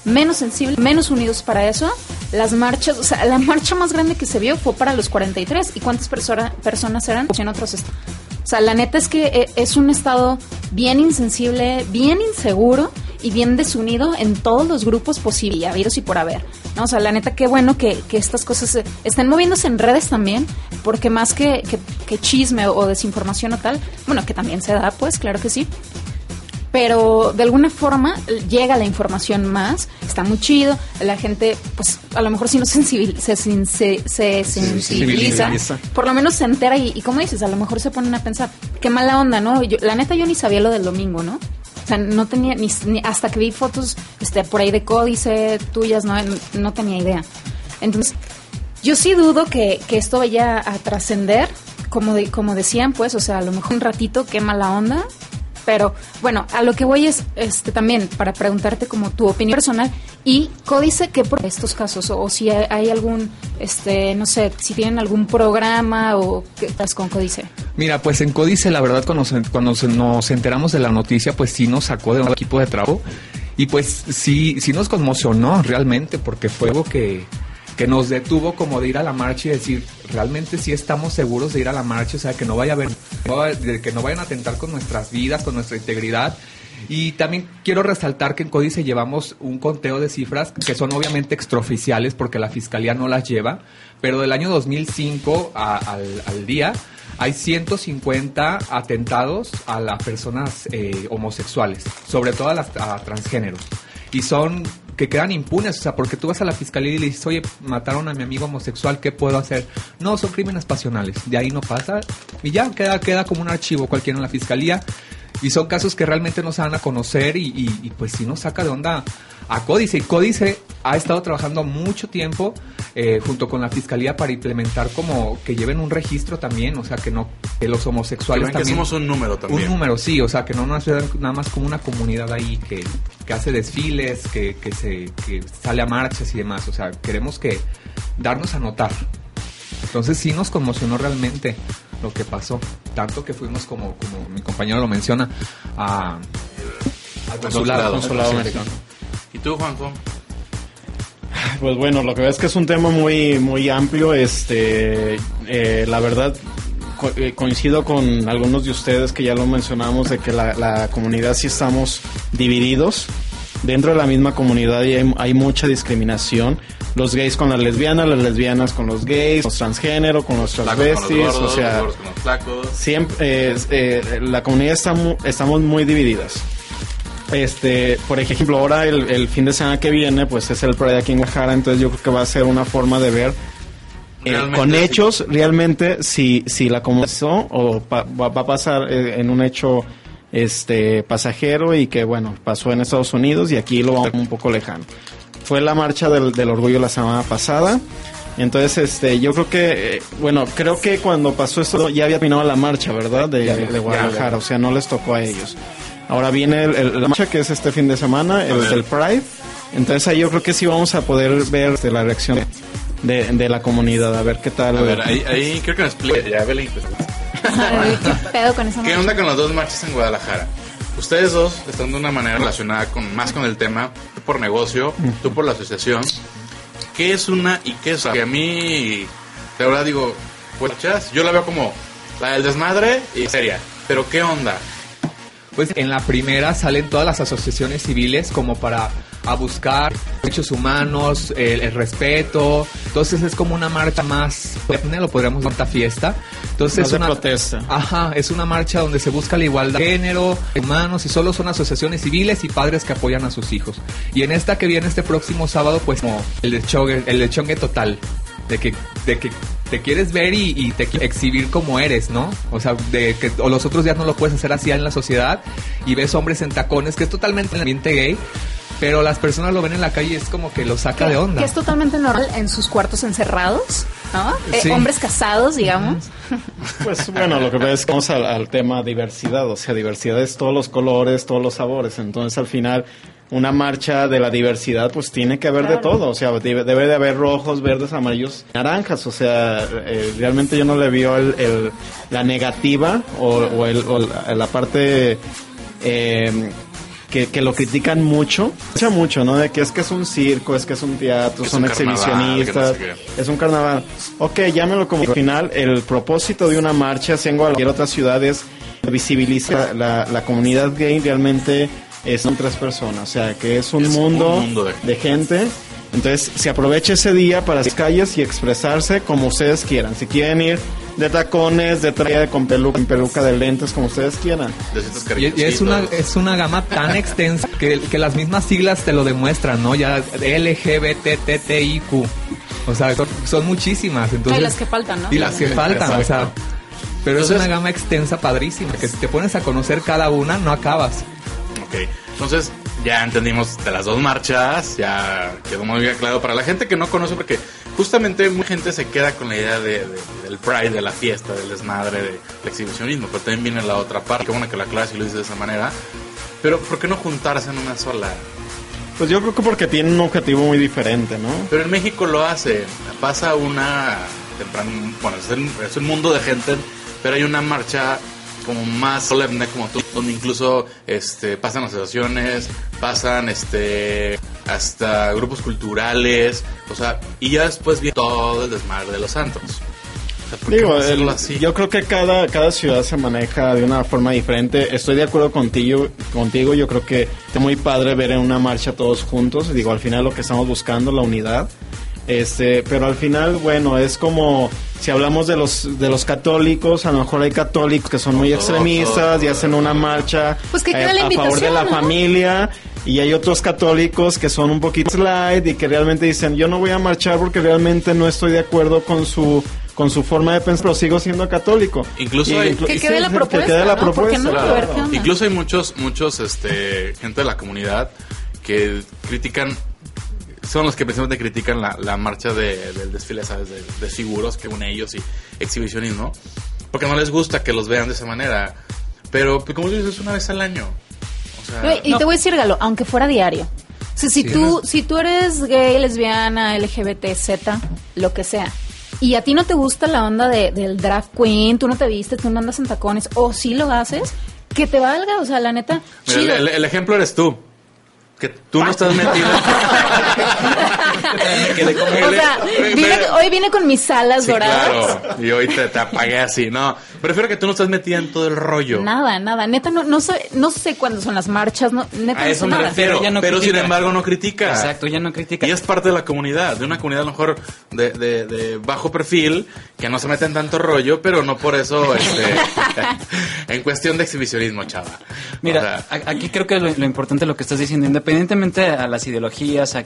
Speaker 2: menos sensibles, menos unidos para eso. Las marchas, o sea, la marcha más grande que se vio fue para los 43. ¿Y cuántas persona- personas eran en otros estados? O sea, la neta es que eh, es un estado bien insensible, bien inseguro y bien desunido en todos los grupos posibles, habidos y por haber. ¿no? O sea, la neta, qué bueno que, que estas cosas estén moviéndose en redes también, porque más que, que, que chisme o desinformación o tal, bueno, que también se da, pues, claro que sí. Pero de alguna forma eh, llega la información más, está muy chido, la gente, pues a lo mejor si no sensibil- se, se, se sensibiliza,
Speaker 5: sensibiliza.
Speaker 2: por lo menos se entera y, y como dices, a lo mejor se ponen a pensar, qué mala onda, ¿no? Yo- la neta yo ni sabía lo del domingo, ¿no? O sea, no tenía ni, ni- hasta que vi fotos este por ahí de códice tuyas, no, no tenía idea. Entonces, yo sí dudo que, que esto vaya a trascender, como, de- como decían, pues, o sea, a lo mejor un ratito, qué mala onda. Pero bueno, a lo que voy es este también para preguntarte como tu opinión personal y Códice qué por estos casos o, si hay, hay algún este no sé, si tienen algún programa o qué estás con Códice.
Speaker 6: Mira, pues en Códice, la verdad, cuando, se- cuando se- nos enteramos de la noticia, pues sí nos sacó de un equipo de trabajo y pues sí, sí nos conmocionó realmente porque fue algo que, que nos detuvo como de ir a la marcha y decir, realmente sí estamos seguros de ir a la marcha, o sea, que no vaya a haber, que no vayan a atentar con nuestras vidas, con nuestra integridad. Y también quiero resaltar que en Códice llevamos un conteo de cifras que son obviamente extraoficiales porque la fiscalía no las lleva, pero del año 2005 a- al, día hay 150 atentados a las personas eh, homosexuales, sobre todo a a transgéneros. Y son que quedan impunes, o sea, porque tú vas a la fiscalía y le dices, oye, mataron a mi amigo homosexual, ¿qué puedo hacer? No, son crímenes pasionales, de ahí no pasa y ya queda, queda como un archivo cualquiera en la fiscalía. Y son casos que realmente no se van a conocer y, y- y, pues sí nos saca de onda a Códice. Y Códice ha estado trabajando mucho tiempo eh, junto con la fiscalía para implementar como que lleven un registro también, o sea, que no que los homosexuales
Speaker 3: ven que
Speaker 6: también
Speaker 3: somos un número también.
Speaker 6: un número, sí, o sea, que no nos vean nada más como una comunidad ahí que, que hace desfiles, que, que, se, que sale a marchas y demás. O sea, queremos que darnos a notar. Entonces sí nos conmocionó realmente lo que pasó. Tanto que fuimos, como, como mi compañero lo menciona, a, al
Speaker 3: Consulado.
Speaker 6: consulado.
Speaker 5: Consulado
Speaker 6: Sí.
Speaker 5: americano.
Speaker 3: ¿Y tú, Juanjo?
Speaker 5: Pues bueno, lo que ves que es un tema muy muy amplio. Este, eh, la verdad co- eh, coincido con algunos de ustedes que ya lo mencionamos de que la, la comunidad sí estamos divididos. Dentro de la misma comunidad y hay, hay mucha discriminación. Los gays con las lesbianas, las lesbianas con los gays, los transgénero con los transvestis, o sea,
Speaker 3: los con los flacos.
Speaker 5: siempre eh, eh, la comunidad está mu- estamos muy divididas este por ejemplo ahora el, el fin de semana que viene pues es el Pride aquí en Guadalajara entonces yo creo que va a ser una forma de ver eh, con
Speaker 3: sí.
Speaker 5: hechos realmente si si la comunidad o pa- va, va a pasar eh, en un hecho este pasajero y que bueno pasó en Estados Unidos y aquí lo vamos un poco lejano fue la marcha del, del orgullo la semana pasada entonces, este, yo creo que, eh, bueno, creo que cuando pasó esto ya había terminado la marcha, ¿verdad? De, de Guadalajara, o sea, no les tocó a ellos. Ahora viene el- el- la marcha que es este fin de semana, el del Pride. Entonces ahí yo creo que sí vamos a poder ver este, la reacción de, de la comunidad, a ver qué tal.
Speaker 3: A ver, ahí, ahí creo que nos explique. Ya.
Speaker 2: Ay, ¿Qué pedo con esa
Speaker 3: ¿Qué
Speaker 2: marcha?
Speaker 3: onda con las dos marchas en Guadalajara? Ustedes dos están de una manera relacionada con más con el tema, tú por negocio, tú por la asociación. ¿Qué es una y qué es otra? Que a mí, de verdad digo, pues marchas, yo la veo como la del desmadre y seria. Pero ¿qué onda?
Speaker 6: Pues en la primera salen todas las asociaciones civiles como para a buscar derechos humanos, el, el respeto. Entonces es como una marcha más, lo podríamos llamar fiesta. Entonces es una
Speaker 5: protesta.
Speaker 6: Ajá, es una marcha donde se busca la igualdad de género, humanos y solo son asociaciones civiles y padres que apoyan a sus hijos. Y en esta que viene este próximo sábado, pues como el de chongue, el de chongue total, de que de que te quieres ver y, y te exhibir como eres, ¿no? O sea, de que o los otros días no lo puedes hacer así en la sociedad y ves hombres en tacones, que es totalmente el ambiente gay. Pero las personas lo ven en la calle y es como que lo saca de onda.
Speaker 2: Que es totalmente normal en sus cuartos encerrados, ¿no? Eh,
Speaker 6: Sí.
Speaker 2: hombres casados, digamos.
Speaker 5: Pues bueno, lo que pasa es que vamos al, al tema diversidad, o sea, diversidad es todos los colores, todos los sabores, entonces al final una marcha de la diversidad pues tiene que haber de todo, o sea, debe, debe de haber rojos, verdes, amarillos, naranjas, o sea, eh, realmente yo no le vio el, el- la negativa o, o el- o la, la parte... eh, que, que lo critican mucho, mucho, mucho, ¿no? De que es que es un circo, es que es un teatro,
Speaker 3: Es
Speaker 5: son
Speaker 3: un
Speaker 5: exhibicionistas,
Speaker 3: que no sé
Speaker 5: es un carnaval. Ok, llámelo como al final, el propósito de una marcha, si en cualquier otra ciudad, es visibilizar la, la comunidad gay realmente eh, son tres personas, o sea, que es un
Speaker 3: Es un
Speaker 5: mundo,
Speaker 3: mundo de-
Speaker 5: de gente. Entonces, se aprovecha ese día para las calles y expresarse como ustedes quieran. Si quieren ir de tacones, de traje, con peluca, en peluca de lentes, como ustedes quieran.
Speaker 6: Y, y es una es una gama tan extensa que, que las mismas siglas te lo demuestran, ¿no? Ya LGBTTIQ. O sea, son, son muchísimas. Entonces,
Speaker 2: y las que faltan, ¿no?
Speaker 6: y las que faltan, o sea. Pero es una gama extensa padrísima, que si te pones a conocer cada una, no acabas.
Speaker 3: Ok, entonces ya entendimos de las dos marchas, ya quedó muy bien claro para la gente que no conoce, porque justamente mucha gente se queda con la idea de, de- del pride, de la fiesta, del desmadre, del exhibicionismo, pero también viene la otra parte, qué bueno que la clase lo dice de esa manera, pero ¿por qué no juntarse en una sola?
Speaker 5: Pues yo creo que porque tienen un objetivo muy diferente, ¿no?
Speaker 3: Pero en México lo hace, pasa una temprano, bueno, es, el- es un mundo de gente, pero hay una marcha como más solemne como tú, donde incluso este pasan asociaciones, pasan este hasta grupos culturales, o sea, y ya después viene todo el desmadre de los santos. O sea, ¿por qué
Speaker 5: Digo, el-
Speaker 3: así?
Speaker 5: yo creo que cada, cada ciudad se maneja de una forma diferente. Estoy de acuerdo contigo, contigo. Yo creo que es muy padre ver en una marcha todos juntos. Digo, al final lo que estamos buscando, la unidad. Este, pero al final, bueno, es como si hablamos de los de los católicos, a lo mejor hay católicos que son muy extremistas y hacen una marcha
Speaker 2: Pues que
Speaker 5: eh, a favor de la familia y hay otros católicos que son un poquito slide y que realmente dicen, "Yo no voy a marchar porque realmente no estoy de acuerdo con su con su forma de pensar, pero sigo siendo católico."
Speaker 3: Incluso
Speaker 5: Y
Speaker 3: hay-
Speaker 5: inclu-
Speaker 2: Que quede
Speaker 5: sí,
Speaker 2: la
Speaker 5: que
Speaker 2: propuesta,
Speaker 5: quede la
Speaker 2: ¿no? ¿Por qué
Speaker 5: propuesta,
Speaker 2: no?
Speaker 5: claro.
Speaker 3: Incluso hay muchos, muchos, este, gente de la comunidad que critican, son los que precisamente critican la, la marcha de- del desfile, ¿sabes? De, de figuros que une ellos y exhibicionismo, porque no les gusta que los vean de esa manera. Pero, pues, como tú dices, es una vez al año. O sea,
Speaker 2: No, y te voy a decir, Galo, aunque fuera diario. O sea, si,
Speaker 6: Sí,
Speaker 2: tú,
Speaker 6: no
Speaker 2: si tú eres gay, lesbiana, LGBT, Z, lo que sea, y a ti no te gusta la onda de- del drag queen, tú no te vistes, tú no andas en tacones, o sí lo haces, que te valga, o sea, la neta,
Speaker 3: mira,
Speaker 2: chido.
Speaker 3: el, el ejemplo eres tú. Que tú no estás metido.
Speaker 2: O sea, vine- hoy vine con mis alas
Speaker 3: Sí,
Speaker 2: doradas.
Speaker 3: claro. Y hoy te, te apagué así. No, prefiero que tú no estás metida en todo el rollo.
Speaker 2: Nada, nada, neta, no, no sé, no sé cuándo son las marchas, no, neta,
Speaker 3: A
Speaker 2: no
Speaker 3: eso
Speaker 2: sé
Speaker 3: me
Speaker 2: nada.
Speaker 3: refiero.
Speaker 4: Pero no
Speaker 3: pero sin embargo no critica.
Speaker 4: Exacto, ya no critica.
Speaker 3: Y es parte de la comunidad, de una comunidad a lo mejor de, de- de bajo perfil, que no se mete en tanto rollo, pero no por eso este, en cuestión de exhibicionismo, chava.
Speaker 4: Mira,
Speaker 3: O sea,
Speaker 4: a- aquí creo que lo, lo importante es lo que estás diciendo, independientemente a las ideologías, a,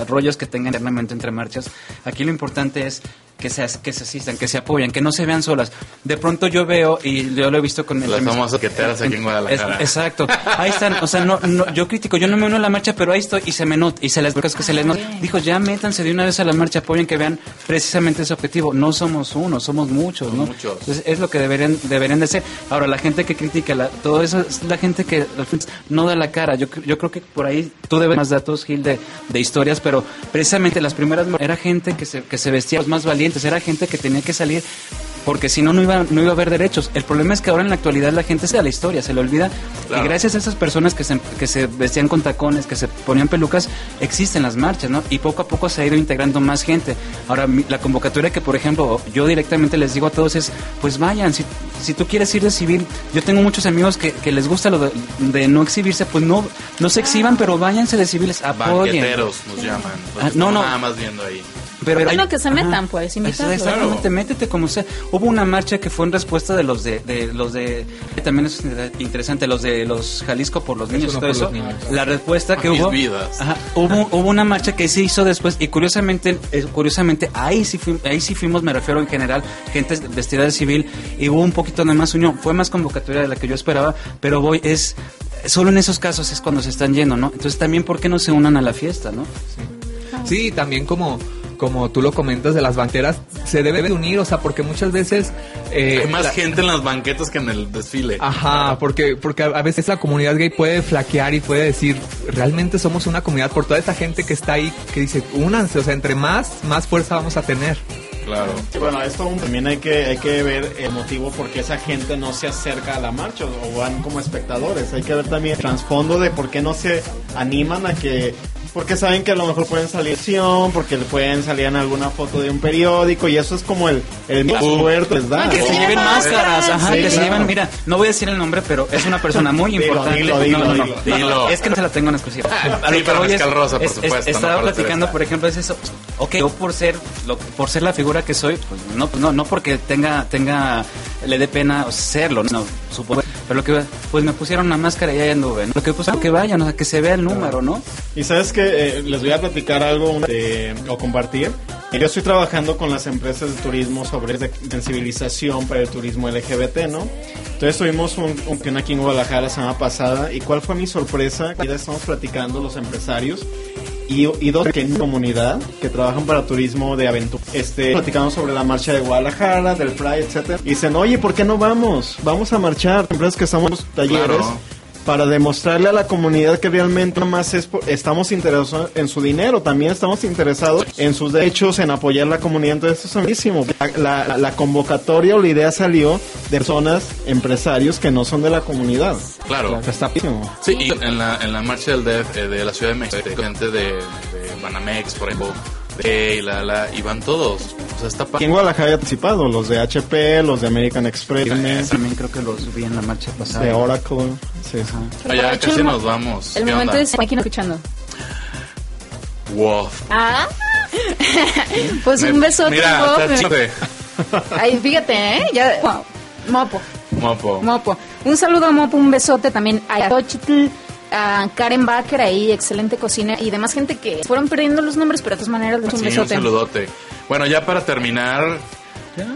Speaker 4: a rollos que tengan internamente entre marchas, aquí lo importante es que se, que se asistan, que se apoyen, que no se vean solas. De pronto yo veo, y yo lo he visto con...
Speaker 3: Las famosas queteras aquí en Guadalajara.
Speaker 4: Es- exacto. Ahí están, o sea, no, no, yo critico, yo no me uno a la marcha, pero ahí estoy y se me nota, y se les que se les nota. Dijo, ya métanse de una vez a la marcha, apoyen que vean precisamente ese objetivo. No somos uno, somos muchos, ¿no?
Speaker 3: Muchos.
Speaker 4: Entonces, es lo que deberían, deberían de ser. Ahora, la gente que critica la- todo eso es la gente que no da la cara. Yo, yo creo que por ahí tú debes más datos, Gil, de, de historias, pero precisamente las primeras era gente que se, que se vestía los más valientes, era gente que tenía que salir porque si no, no iba, no iba a haber derechos. El problema es que ahora en la actualidad la gente se da la historia, se le olvida.
Speaker 3: Claro.
Speaker 4: Y gracias a esas personas que se, que se vestían con tacones, que se ponían pelucas, existen las marchas, ¿no? Y poco a poco se ha ido integrando más gente. Ahora, la convocatoria que, por ejemplo, yo directamente les digo a todos es, pues vayan, si, si tú quieres ir de civil, yo tengo muchos amigos que, que les gusta lo de, de no exhibirse, pues no, no se exhiban, pero váyanse de civiles, apoyen.
Speaker 3: banqueteros nos llaman.
Speaker 4: Ah, no, no.
Speaker 3: Nada más viendo ahí.
Speaker 4: Pero
Speaker 2: Bueno, que se metan, pues, invitarlos.
Speaker 4: Exactamente, métete como sea. Hubo una marcha que fue en respuesta de los de, de los de también es interesante, los de los Jalisco por los niños y
Speaker 6: no
Speaker 4: todo
Speaker 6: por
Speaker 4: eso.
Speaker 6: los niños.
Speaker 4: La respuesta que
Speaker 3: Mis
Speaker 4: hubo
Speaker 3: vidas.
Speaker 4: Ajá, hubo hubo una marcha que se hizo después y curiosamente eh, curiosamente ahí sí fui- ahí sí fuimos, me refiero en general, gente vestida de civil y hubo un poquito de más unión, fue más convocatoria de la que yo esperaba, pero voy es solo en esos casos es cuando se están yendo, ¿no? Entonces también, ¿por qué no se unan a la fiesta, no?
Speaker 6: Sí, también como como tú lo comentas de las banqueras, se debe de unir, o sea, porque muchas veces... eh,
Speaker 3: Hay más
Speaker 6: la-
Speaker 3: gente en las banquetas que en el desfile.
Speaker 6: Ajá, porque, porque a veces la comunidad gay puede flaquear y puede decir, realmente somos una comunidad por toda esta gente que está ahí, que dice, únanse, o sea, entre más, más fuerza vamos a tener.
Speaker 3: Claro.
Speaker 5: Sí, bueno, esto también hay que, hay que ver el motivo por qué esa gente no se acerca a la marcha o, o van como espectadores. Hay que ver también el trasfondo de por qué no se animan a que... Porque saben que a lo mejor pueden salir acción, porque le pueden salir en alguna foto de un periódico y eso es como el, el más fuerte les da.
Speaker 4: Que se lleven máscaras, ajá,
Speaker 5: Sí,
Speaker 4: que se
Speaker 5: claro.
Speaker 4: lleven, mira, no voy a decir el nombre, pero es una persona muy importante.
Speaker 5: dilo, dilo,
Speaker 4: no, no, no,
Speaker 5: dilo.
Speaker 4: no. Es que no se la tengo en exclusiva. A lo
Speaker 3: Sí,
Speaker 4: voy es-
Speaker 3: Rosa, por
Speaker 4: es- es-
Speaker 3: supuesto,
Speaker 4: Estaba platicando, por ejemplo, es eso. Ok, yo por ser, lo- por ser la figura que soy, pues no, no, no porque tenga, tenga, le dé pena serlo, no, supongo. Pero lo que, pues me pusieron una máscara y ahí anduve, ¿no? Lo que pues, que vayan, o sea, que se vea el número, ¿no?
Speaker 5: Y sabes que les voy a platicar algo de- o compartir. Yo estoy trabajando con las empresas de turismo sobre sensibilización para el turismo LGBT, ¿no? Entonces tuvimos un, un aquí en Guadalajara la semana pasada y cuál fue mi sorpresa, ya estamos platicando los empresarios y, dos que en comunidad que trabajan para turismo de aventura. Este, platicamos sobre la marcha de Guadalajara, del Pride, etcétera. Y dicen, oye, ¿por qué no vamos? Vamos a marchar. Empresas que estamos talleres. Para demostrarle a la comunidad que realmente más es por- estamos interesados en su dinero, también estamos interesados en sus derechos, en apoyar la comunidad. Entonces, eso es buenísimo. La, la- la convocatoria o la idea salió de personas, empresarios que no son de la comunidad.
Speaker 3: Claro.
Speaker 5: Está buenísimo.
Speaker 3: Sí, y en la, en la marcha del DEF eh, de la Ciudad de México, gente de, de Banamex, por ejemplo, de la, la, y van todos. O sea, está
Speaker 5: en Guadalajara hay participado, los de HP, los de American Express,
Speaker 4: También creo que los vi en la marcha pasada.
Speaker 5: de Oracle. Sí, sí.
Speaker 2: Pero
Speaker 3: Ya
Speaker 2: aprovecho
Speaker 3: casi nos vamos.
Speaker 2: El
Speaker 3: ¿Qué
Speaker 2: momento
Speaker 3: onda?
Speaker 2: es aquí escuchando.
Speaker 3: Wow.
Speaker 2: Ah. pues un besote.
Speaker 3: Mira.
Speaker 2: Ay, fíjate, ¿eh? Ya, wow. Mopo,
Speaker 3: Mopo.
Speaker 2: Mopo. Un saludo a Mopo, un besote también a Xochitl, a Karen Baker ahí, excelente cocina y demás gente que fueron perdiendo los nombres, pero de todas maneras les un
Speaker 3: Sí, un
Speaker 2: besote.
Speaker 3: saludote. Bueno, ya para terminar. Ya,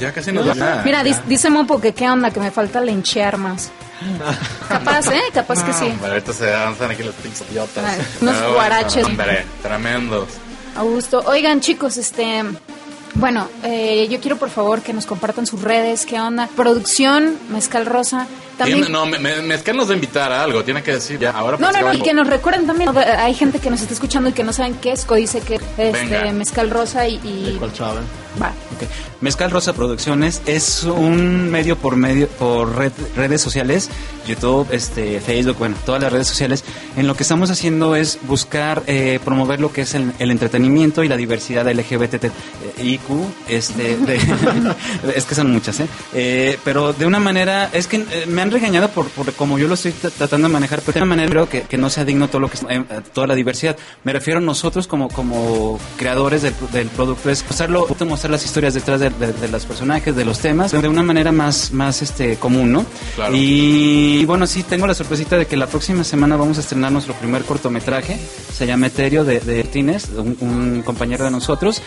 Speaker 3: ya casi nos va.
Speaker 2: Mira, dis- dice Mopo que qué onda, que me falta lenchear más. Capaz, ¿eh? Capaz que sí.
Speaker 3: Hombre, ahorita se danzan aquí los pinches idiotas.
Speaker 2: Unos guaraches.
Speaker 3: Hombre, tremendos.
Speaker 2: Augusto. Oigan, chicos, este. Bueno, eh, yo quiero por favor que nos compartan sus redes, qué onda. Producción, Mezcal Rosa. También.
Speaker 3: Tiene- no, me, me, Mezcal nos va a invitar a algo, tiene que decir ya. Ahora
Speaker 2: No, no, no, y que nos recuerden también. Hay gente que nos está escuchando y que no saben qué es. Dice que este
Speaker 3: Venga.
Speaker 2: mezcal rosa y, y-
Speaker 5: De Colchada.
Speaker 2: va.
Speaker 4: Mezcal Rosa Producciones es un medio por medio por red- redes sociales, YouTube, este, Facebook, bueno, todas las redes sociales. En lo que estamos haciendo es buscar eh, promover lo que es el, entretenimiento y la diversidad LGBTIQ. Este, de- es que son muchas, ¿eh? Eh, Pero de una manera, es que eh, me han regañado por, por como yo lo estoy tra- tratando de manejar, pero de una manera creo que, que no sea digno todo lo que eh, toda la diversidad. Me refiero a nosotros como como creadores del, producto es mostrar las historias detrás de, de- de los personajes, de los temas, de una manera más más este común, ¿no?
Speaker 3: Claro.
Speaker 4: Y, bueno, sí tengo la sorpresita de que la próxima semana vamos a estrenar nuestro primer cortometraje. Se llama Eterio de, de Martínez, un, un compañero de nosotros.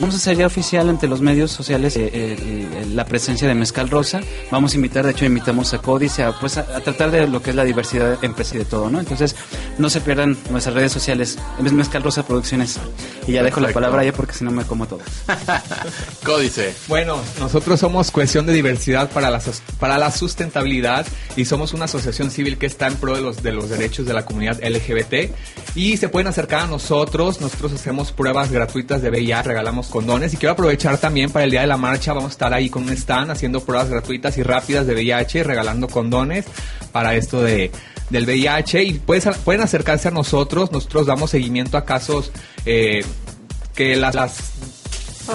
Speaker 4: Vamos a hacer ya oficial ante los medios sociales eh, eh, la presencia de Mezcal Rosa. Vamos a invitar, de hecho, invitamos a Códice a, pues, a, a tratar de lo que es la diversidad empresa y de todo, ¿no? Entonces, no se pierdan nuestras redes sociales. Es Mezcal Rosa Producciones. Y ya dejo la
Speaker 3: Perfecto.
Speaker 4: palabra ya porque si no me como todo.
Speaker 3: Códice.
Speaker 6: Bueno, nosotros somos Cohesión de Diversidad para la, para la Sustentabilidad y somos una asociación civil que está en pro de los, de los derechos de la comunidad LGBT y se pueden acercar a nosotros, nosotros hacemos pruebas gratuitas de VIH, regalamos condones y quiero aprovechar también para el día de la marcha, vamos a estar ahí con un stand haciendo pruebas gratuitas y rápidas de VIH, regalando condones para esto de del VIH y puedes- pueden acercarse a nosotros, nosotros damos seguimiento a casos eh, que las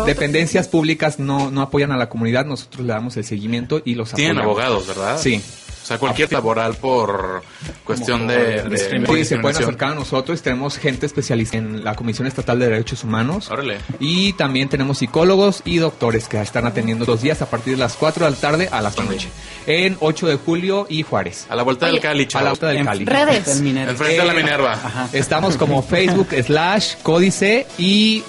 Speaker 6: dependencias públicas no, no apoyan a la comunidad, nosotros le damos el seguimiento y los
Speaker 3: Tienen
Speaker 6: apoyamos.
Speaker 3: abogados, ¿verdad?
Speaker 6: Sí.
Speaker 3: O sea, cualquier laboral por cuestión de, de-
Speaker 6: Sí, se pueden acercar a nosotros. Tenemos gente especializada en la Comisión Estatal de Derechos Humanos.
Speaker 3: Órale.
Speaker 6: Y también tenemos psicólogos y doctores que están atendiendo dos días a partir de las 4 de la tarde a las
Speaker 3: ¿Dónde?
Speaker 6: noche. En 8 de julio y Juárez.
Speaker 3: A la vuelta
Speaker 2: Oye,
Speaker 3: del Cali,
Speaker 6: A la vuelta del
Speaker 4: En-
Speaker 6: Cali.
Speaker 2: Redes.
Speaker 3: Enfrente de la
Speaker 6: Eh,
Speaker 3: Minerva.
Speaker 4: Ajá.
Speaker 6: Estamos como Facebook slash Códice y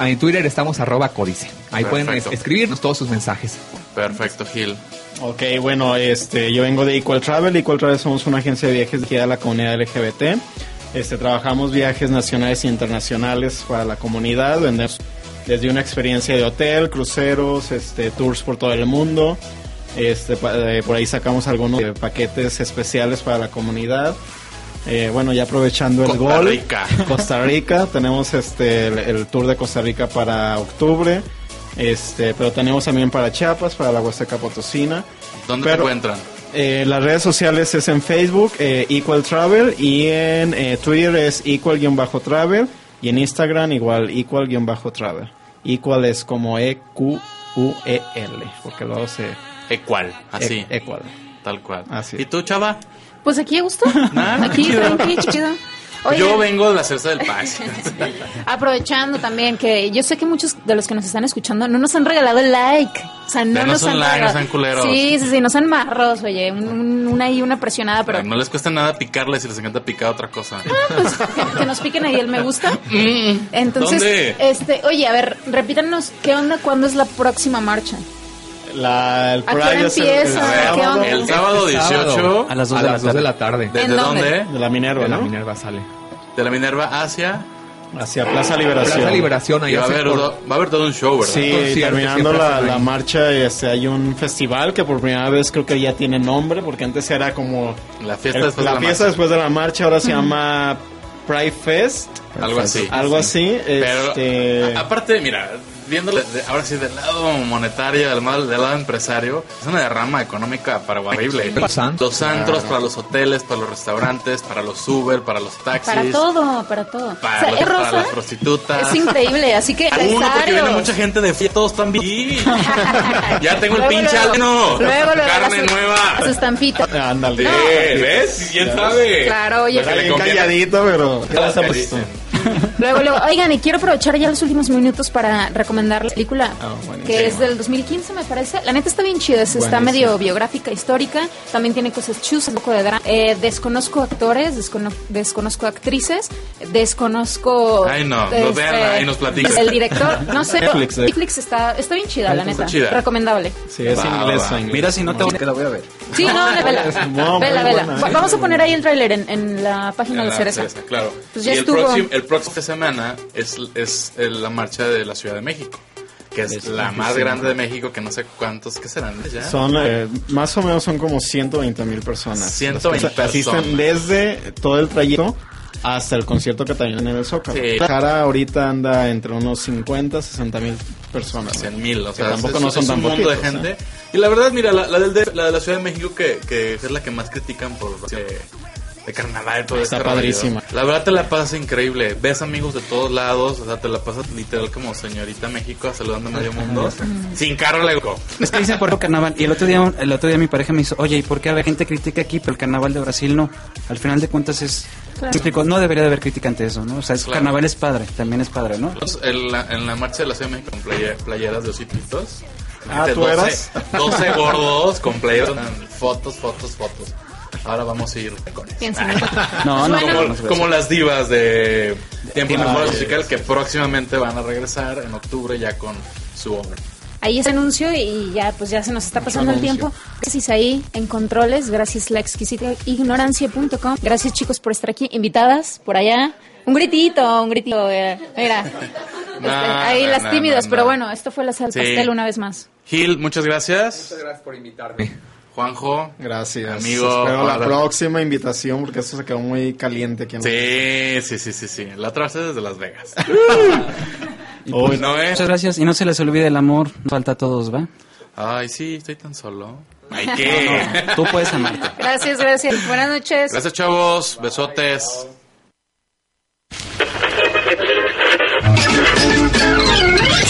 Speaker 6: En Twitter estamos arroba códice. Ahí pueden
Speaker 3: Perfecto.
Speaker 6: es- escribirnos todos sus mensajes.
Speaker 3: Perfecto, Gil.
Speaker 5: Ok, bueno, este, yo vengo de Equal Travel. Equal Travel somos una agencia de viajes dirigida a la comunidad LGBT. Este, trabajamos viajes nacionales e internacionales para la comunidad. Vendemos desde una experiencia de hotel, cruceros, este, tours por todo el mundo. Este, eh, por ahí sacamos algunos eh, paquetes especiales para la comunidad. Eh, bueno, ya aprovechando el
Speaker 3: Costa
Speaker 5: gol.
Speaker 3: Rica.
Speaker 5: Costa Rica, tenemos este el, el tour de Costa Rica para octubre. Este, pero tenemos también para Chiapas, para la Huasteca Potosina.
Speaker 3: ¿Dónde te
Speaker 5: Pero-
Speaker 3: encuentran?
Speaker 5: Eh, las redes sociales es en Facebook, eh, Equal Travel, y en eh, Twitter es Equal-Travel, y en Instagram igual Equal-Travel. Equal es como E-Q-U-E-L, porque luego se...
Speaker 3: Ecual, así.
Speaker 5: E- Equal.
Speaker 3: Tal cual.
Speaker 5: Así.
Speaker 3: ¿Y tú, chava?
Speaker 2: Pues aquí a gusto. Aquí,
Speaker 3: chido.
Speaker 2: tranqui, chido. Oigan,
Speaker 3: Yo vengo de la cerza del paz.
Speaker 2: aprovechando también que yo sé que muchos de los que nos están escuchando no nos han regalado el like. O sea, no nos han
Speaker 3: like,
Speaker 2: regalado.
Speaker 3: no culeros.
Speaker 2: Sí, sí, sí, no sean marros, oye. un- un- una y una presionada, pero
Speaker 3: no les cuesta nada picarle si les encanta picar otra cosa.
Speaker 2: pues, que, que nos piquen ahí el me gusta. Entonces,
Speaker 3: ¿Dónde?
Speaker 2: este, oye, a ver, repítanos, ¿qué onda? ¿Cuándo es la próxima marcha?
Speaker 5: La, el
Speaker 2: ¿A qué hora
Speaker 5: Pride es el-
Speaker 2: empieza?
Speaker 5: el
Speaker 2: ¿Qué
Speaker 5: sábado
Speaker 2: onda?
Speaker 3: El sábado 18
Speaker 4: A las dos
Speaker 6: a
Speaker 4: de la
Speaker 6: las 2 de la tarde.
Speaker 3: ¿Desde
Speaker 2: ¿En dónde?
Speaker 5: de la Minerva,
Speaker 6: De la
Speaker 5: ¿no?
Speaker 6: Minerva sale.
Speaker 3: De la Minerva hacia.
Speaker 5: Hacia Plaza Liberación.
Speaker 6: Plaza Liberación, ahí
Speaker 3: va a, haber,
Speaker 6: por-
Speaker 3: do- va a haber todo un show, ¿verdad?
Speaker 5: Sí, terminando la, la marcha, este, hay un festival que por primera vez creo que ya tiene nombre, porque antes era como
Speaker 3: La fiesta
Speaker 5: el-
Speaker 3: después
Speaker 5: la
Speaker 3: de la
Speaker 5: fiesta
Speaker 3: marcha.
Speaker 5: después de la marcha, ahora se llama Pride Fest,
Speaker 3: Algo así.
Speaker 5: algo así.
Speaker 3: Pero
Speaker 5: este,
Speaker 3: a- aparte, mira, viéndole de- ahora sí del lado monetario, del, lado- del lado empresario, es una derrama económica para horrible.
Speaker 6: Los antros.
Speaker 3: Antros, para los hoteles, para los restaurantes, para los Uber, para los taxis.
Speaker 2: Para todo, para todo.
Speaker 3: Para,
Speaker 2: o sea,
Speaker 3: los-
Speaker 2: es
Speaker 3: para
Speaker 2: rosa.
Speaker 3: las prostitutas.
Speaker 2: Es increíble, así que
Speaker 3: Uno, porque viene mucha gente de fiesta, todos están bien. ya tengo el pinche
Speaker 2: luego,
Speaker 3: aleno.
Speaker 2: Luego, luego,
Speaker 3: Carne nueva.
Speaker 2: Las estampitas.
Speaker 5: ándale.
Speaker 3: Sí, ¿Ves? ¿Quién sabe?
Speaker 2: Claro, oye.
Speaker 3: Conviene.
Speaker 5: calladito, pero
Speaker 2: Luego, luego, oigan, y quiero aprovechar ya los últimos minutos para recomendar la película
Speaker 5: Ah,
Speaker 2: que es del 2015, me parece. La neta está bien chida, es- está medio biográfica, histórica. También tiene cosas chusas, un poco de drama. Eh, desconozco actores, descono- desconozco actrices, desconozco.
Speaker 3: Ay, no, nos platican.
Speaker 2: El director, no sé.
Speaker 5: Netflix, eh.
Speaker 2: Netflix está, está bien chida, la neta.
Speaker 3: chida.
Speaker 2: Recomendable.
Speaker 5: Sí, es
Speaker 3: Va,
Speaker 5: inglés.
Speaker 3: va.
Speaker 5: o inglés.
Speaker 4: Mira, si no te voy a la voy a ver.
Speaker 2: Sí, no, vela. Vela, vela.
Speaker 5: buena.
Speaker 2: Vamos a poner ahí el tráiler en, en la página
Speaker 3: En
Speaker 2: de
Speaker 3: la
Speaker 2: Cereza.
Speaker 3: Cereza, claro.
Speaker 2: Pues ya
Speaker 3: y el
Speaker 2: estuvo.
Speaker 3: próximo, el próximo de semana es, es el- la marcha de la Ciudad de México, que es la más grande de México, que no sé cuántos, ¿qué serán? ¿Ya?
Speaker 5: Son, eh, más o menos son como 120 mil personas.
Speaker 3: 120
Speaker 5: Las que asisten
Speaker 3: personas.
Speaker 5: desde todo el trayecto hasta el concierto que también en el Zócalo.
Speaker 3: Sí.
Speaker 5: Jara ahorita anda entre unos 50, 60 mil personas.
Speaker 3: 100 mil, o
Speaker 5: Que
Speaker 3: sea,
Speaker 5: tampoco
Speaker 3: es,
Speaker 5: no son
Speaker 3: es
Speaker 5: tan
Speaker 3: un mundo de
Speaker 5: poquitos,
Speaker 3: gente.
Speaker 5: ¿eh?
Speaker 3: Y la verdad, mira, la, la del la de la Ciudad de México, que, que es la que más critican por de, de carnaval, todo
Speaker 5: Está
Speaker 3: este rollo.
Speaker 5: padrísima.
Speaker 3: La verdad te la pasas increíble. Ves amigos de todos lados, o sea, te la pasas literal como señorita México saludando a medio mundo. sin carro le
Speaker 4: Es que dicen por carnaval. Y el otro día, el otro día mi pareja me dijo, oye, ¿y por qué a gente critica aquí, pero el carnaval de Brasil no? Al final de cuentas es... Explico, no debería de haber crítica ante eso, ¿no? O sea, el
Speaker 3: Claro.
Speaker 4: carnaval es padre, también es padre, ¿no?
Speaker 3: En la, en la marcha de la Ciudad de México con playe- playeras de ositos.
Speaker 5: Ah, ¿tú
Speaker 3: 12
Speaker 5: eras?
Speaker 3: 12 gordos con playeras. Fotos, fotos, fotos. Ahora vamos a ir con eso.
Speaker 2: Piensen.
Speaker 4: No, no,
Speaker 2: Bueno.
Speaker 4: no, no,
Speaker 3: Como,
Speaker 4: no,
Speaker 3: como las divas de Tiempo Mejor
Speaker 5: yes.
Speaker 3: Musical que próximamente van a regresar en octubre ya con su obra.
Speaker 2: Ahí es anuncio y ya pues ya se nos está pasando el tiempo. Gracias ahí en controles, gracias la exquisita ignorancia.com. Gracias chicos por estar aquí, invitadas por allá. Un gritito, un gritito. eh, Mira. Este, ahí
Speaker 3: no,
Speaker 2: las tímidas,
Speaker 3: no,
Speaker 2: pero
Speaker 3: no.
Speaker 2: bueno, esto fue la sal
Speaker 3: Sí.
Speaker 2: pastel una vez más.
Speaker 3: Gil, muchas gracias.
Speaker 6: gracias por invitarme.
Speaker 3: Juanjo.
Speaker 5: Gracias.
Speaker 3: Amigo,
Speaker 5: Espero la próxima invitación porque esto se quedó muy caliente aquí en
Speaker 3: Sí, sí, sí, sí, sí. La otra vez es desde Las Vegas.
Speaker 5: Uy,
Speaker 3: ¿No eh?
Speaker 4: Muchas gracias. Y no se les olvide el amor, nos falta a todos, ¿va?
Speaker 3: Ay, sí, estoy tan solo. Ay, ¿qué?
Speaker 4: Tú puedes amarte.
Speaker 2: Gracias, gracias. Buenas noches.
Speaker 3: Gracias, chavos. Besotes.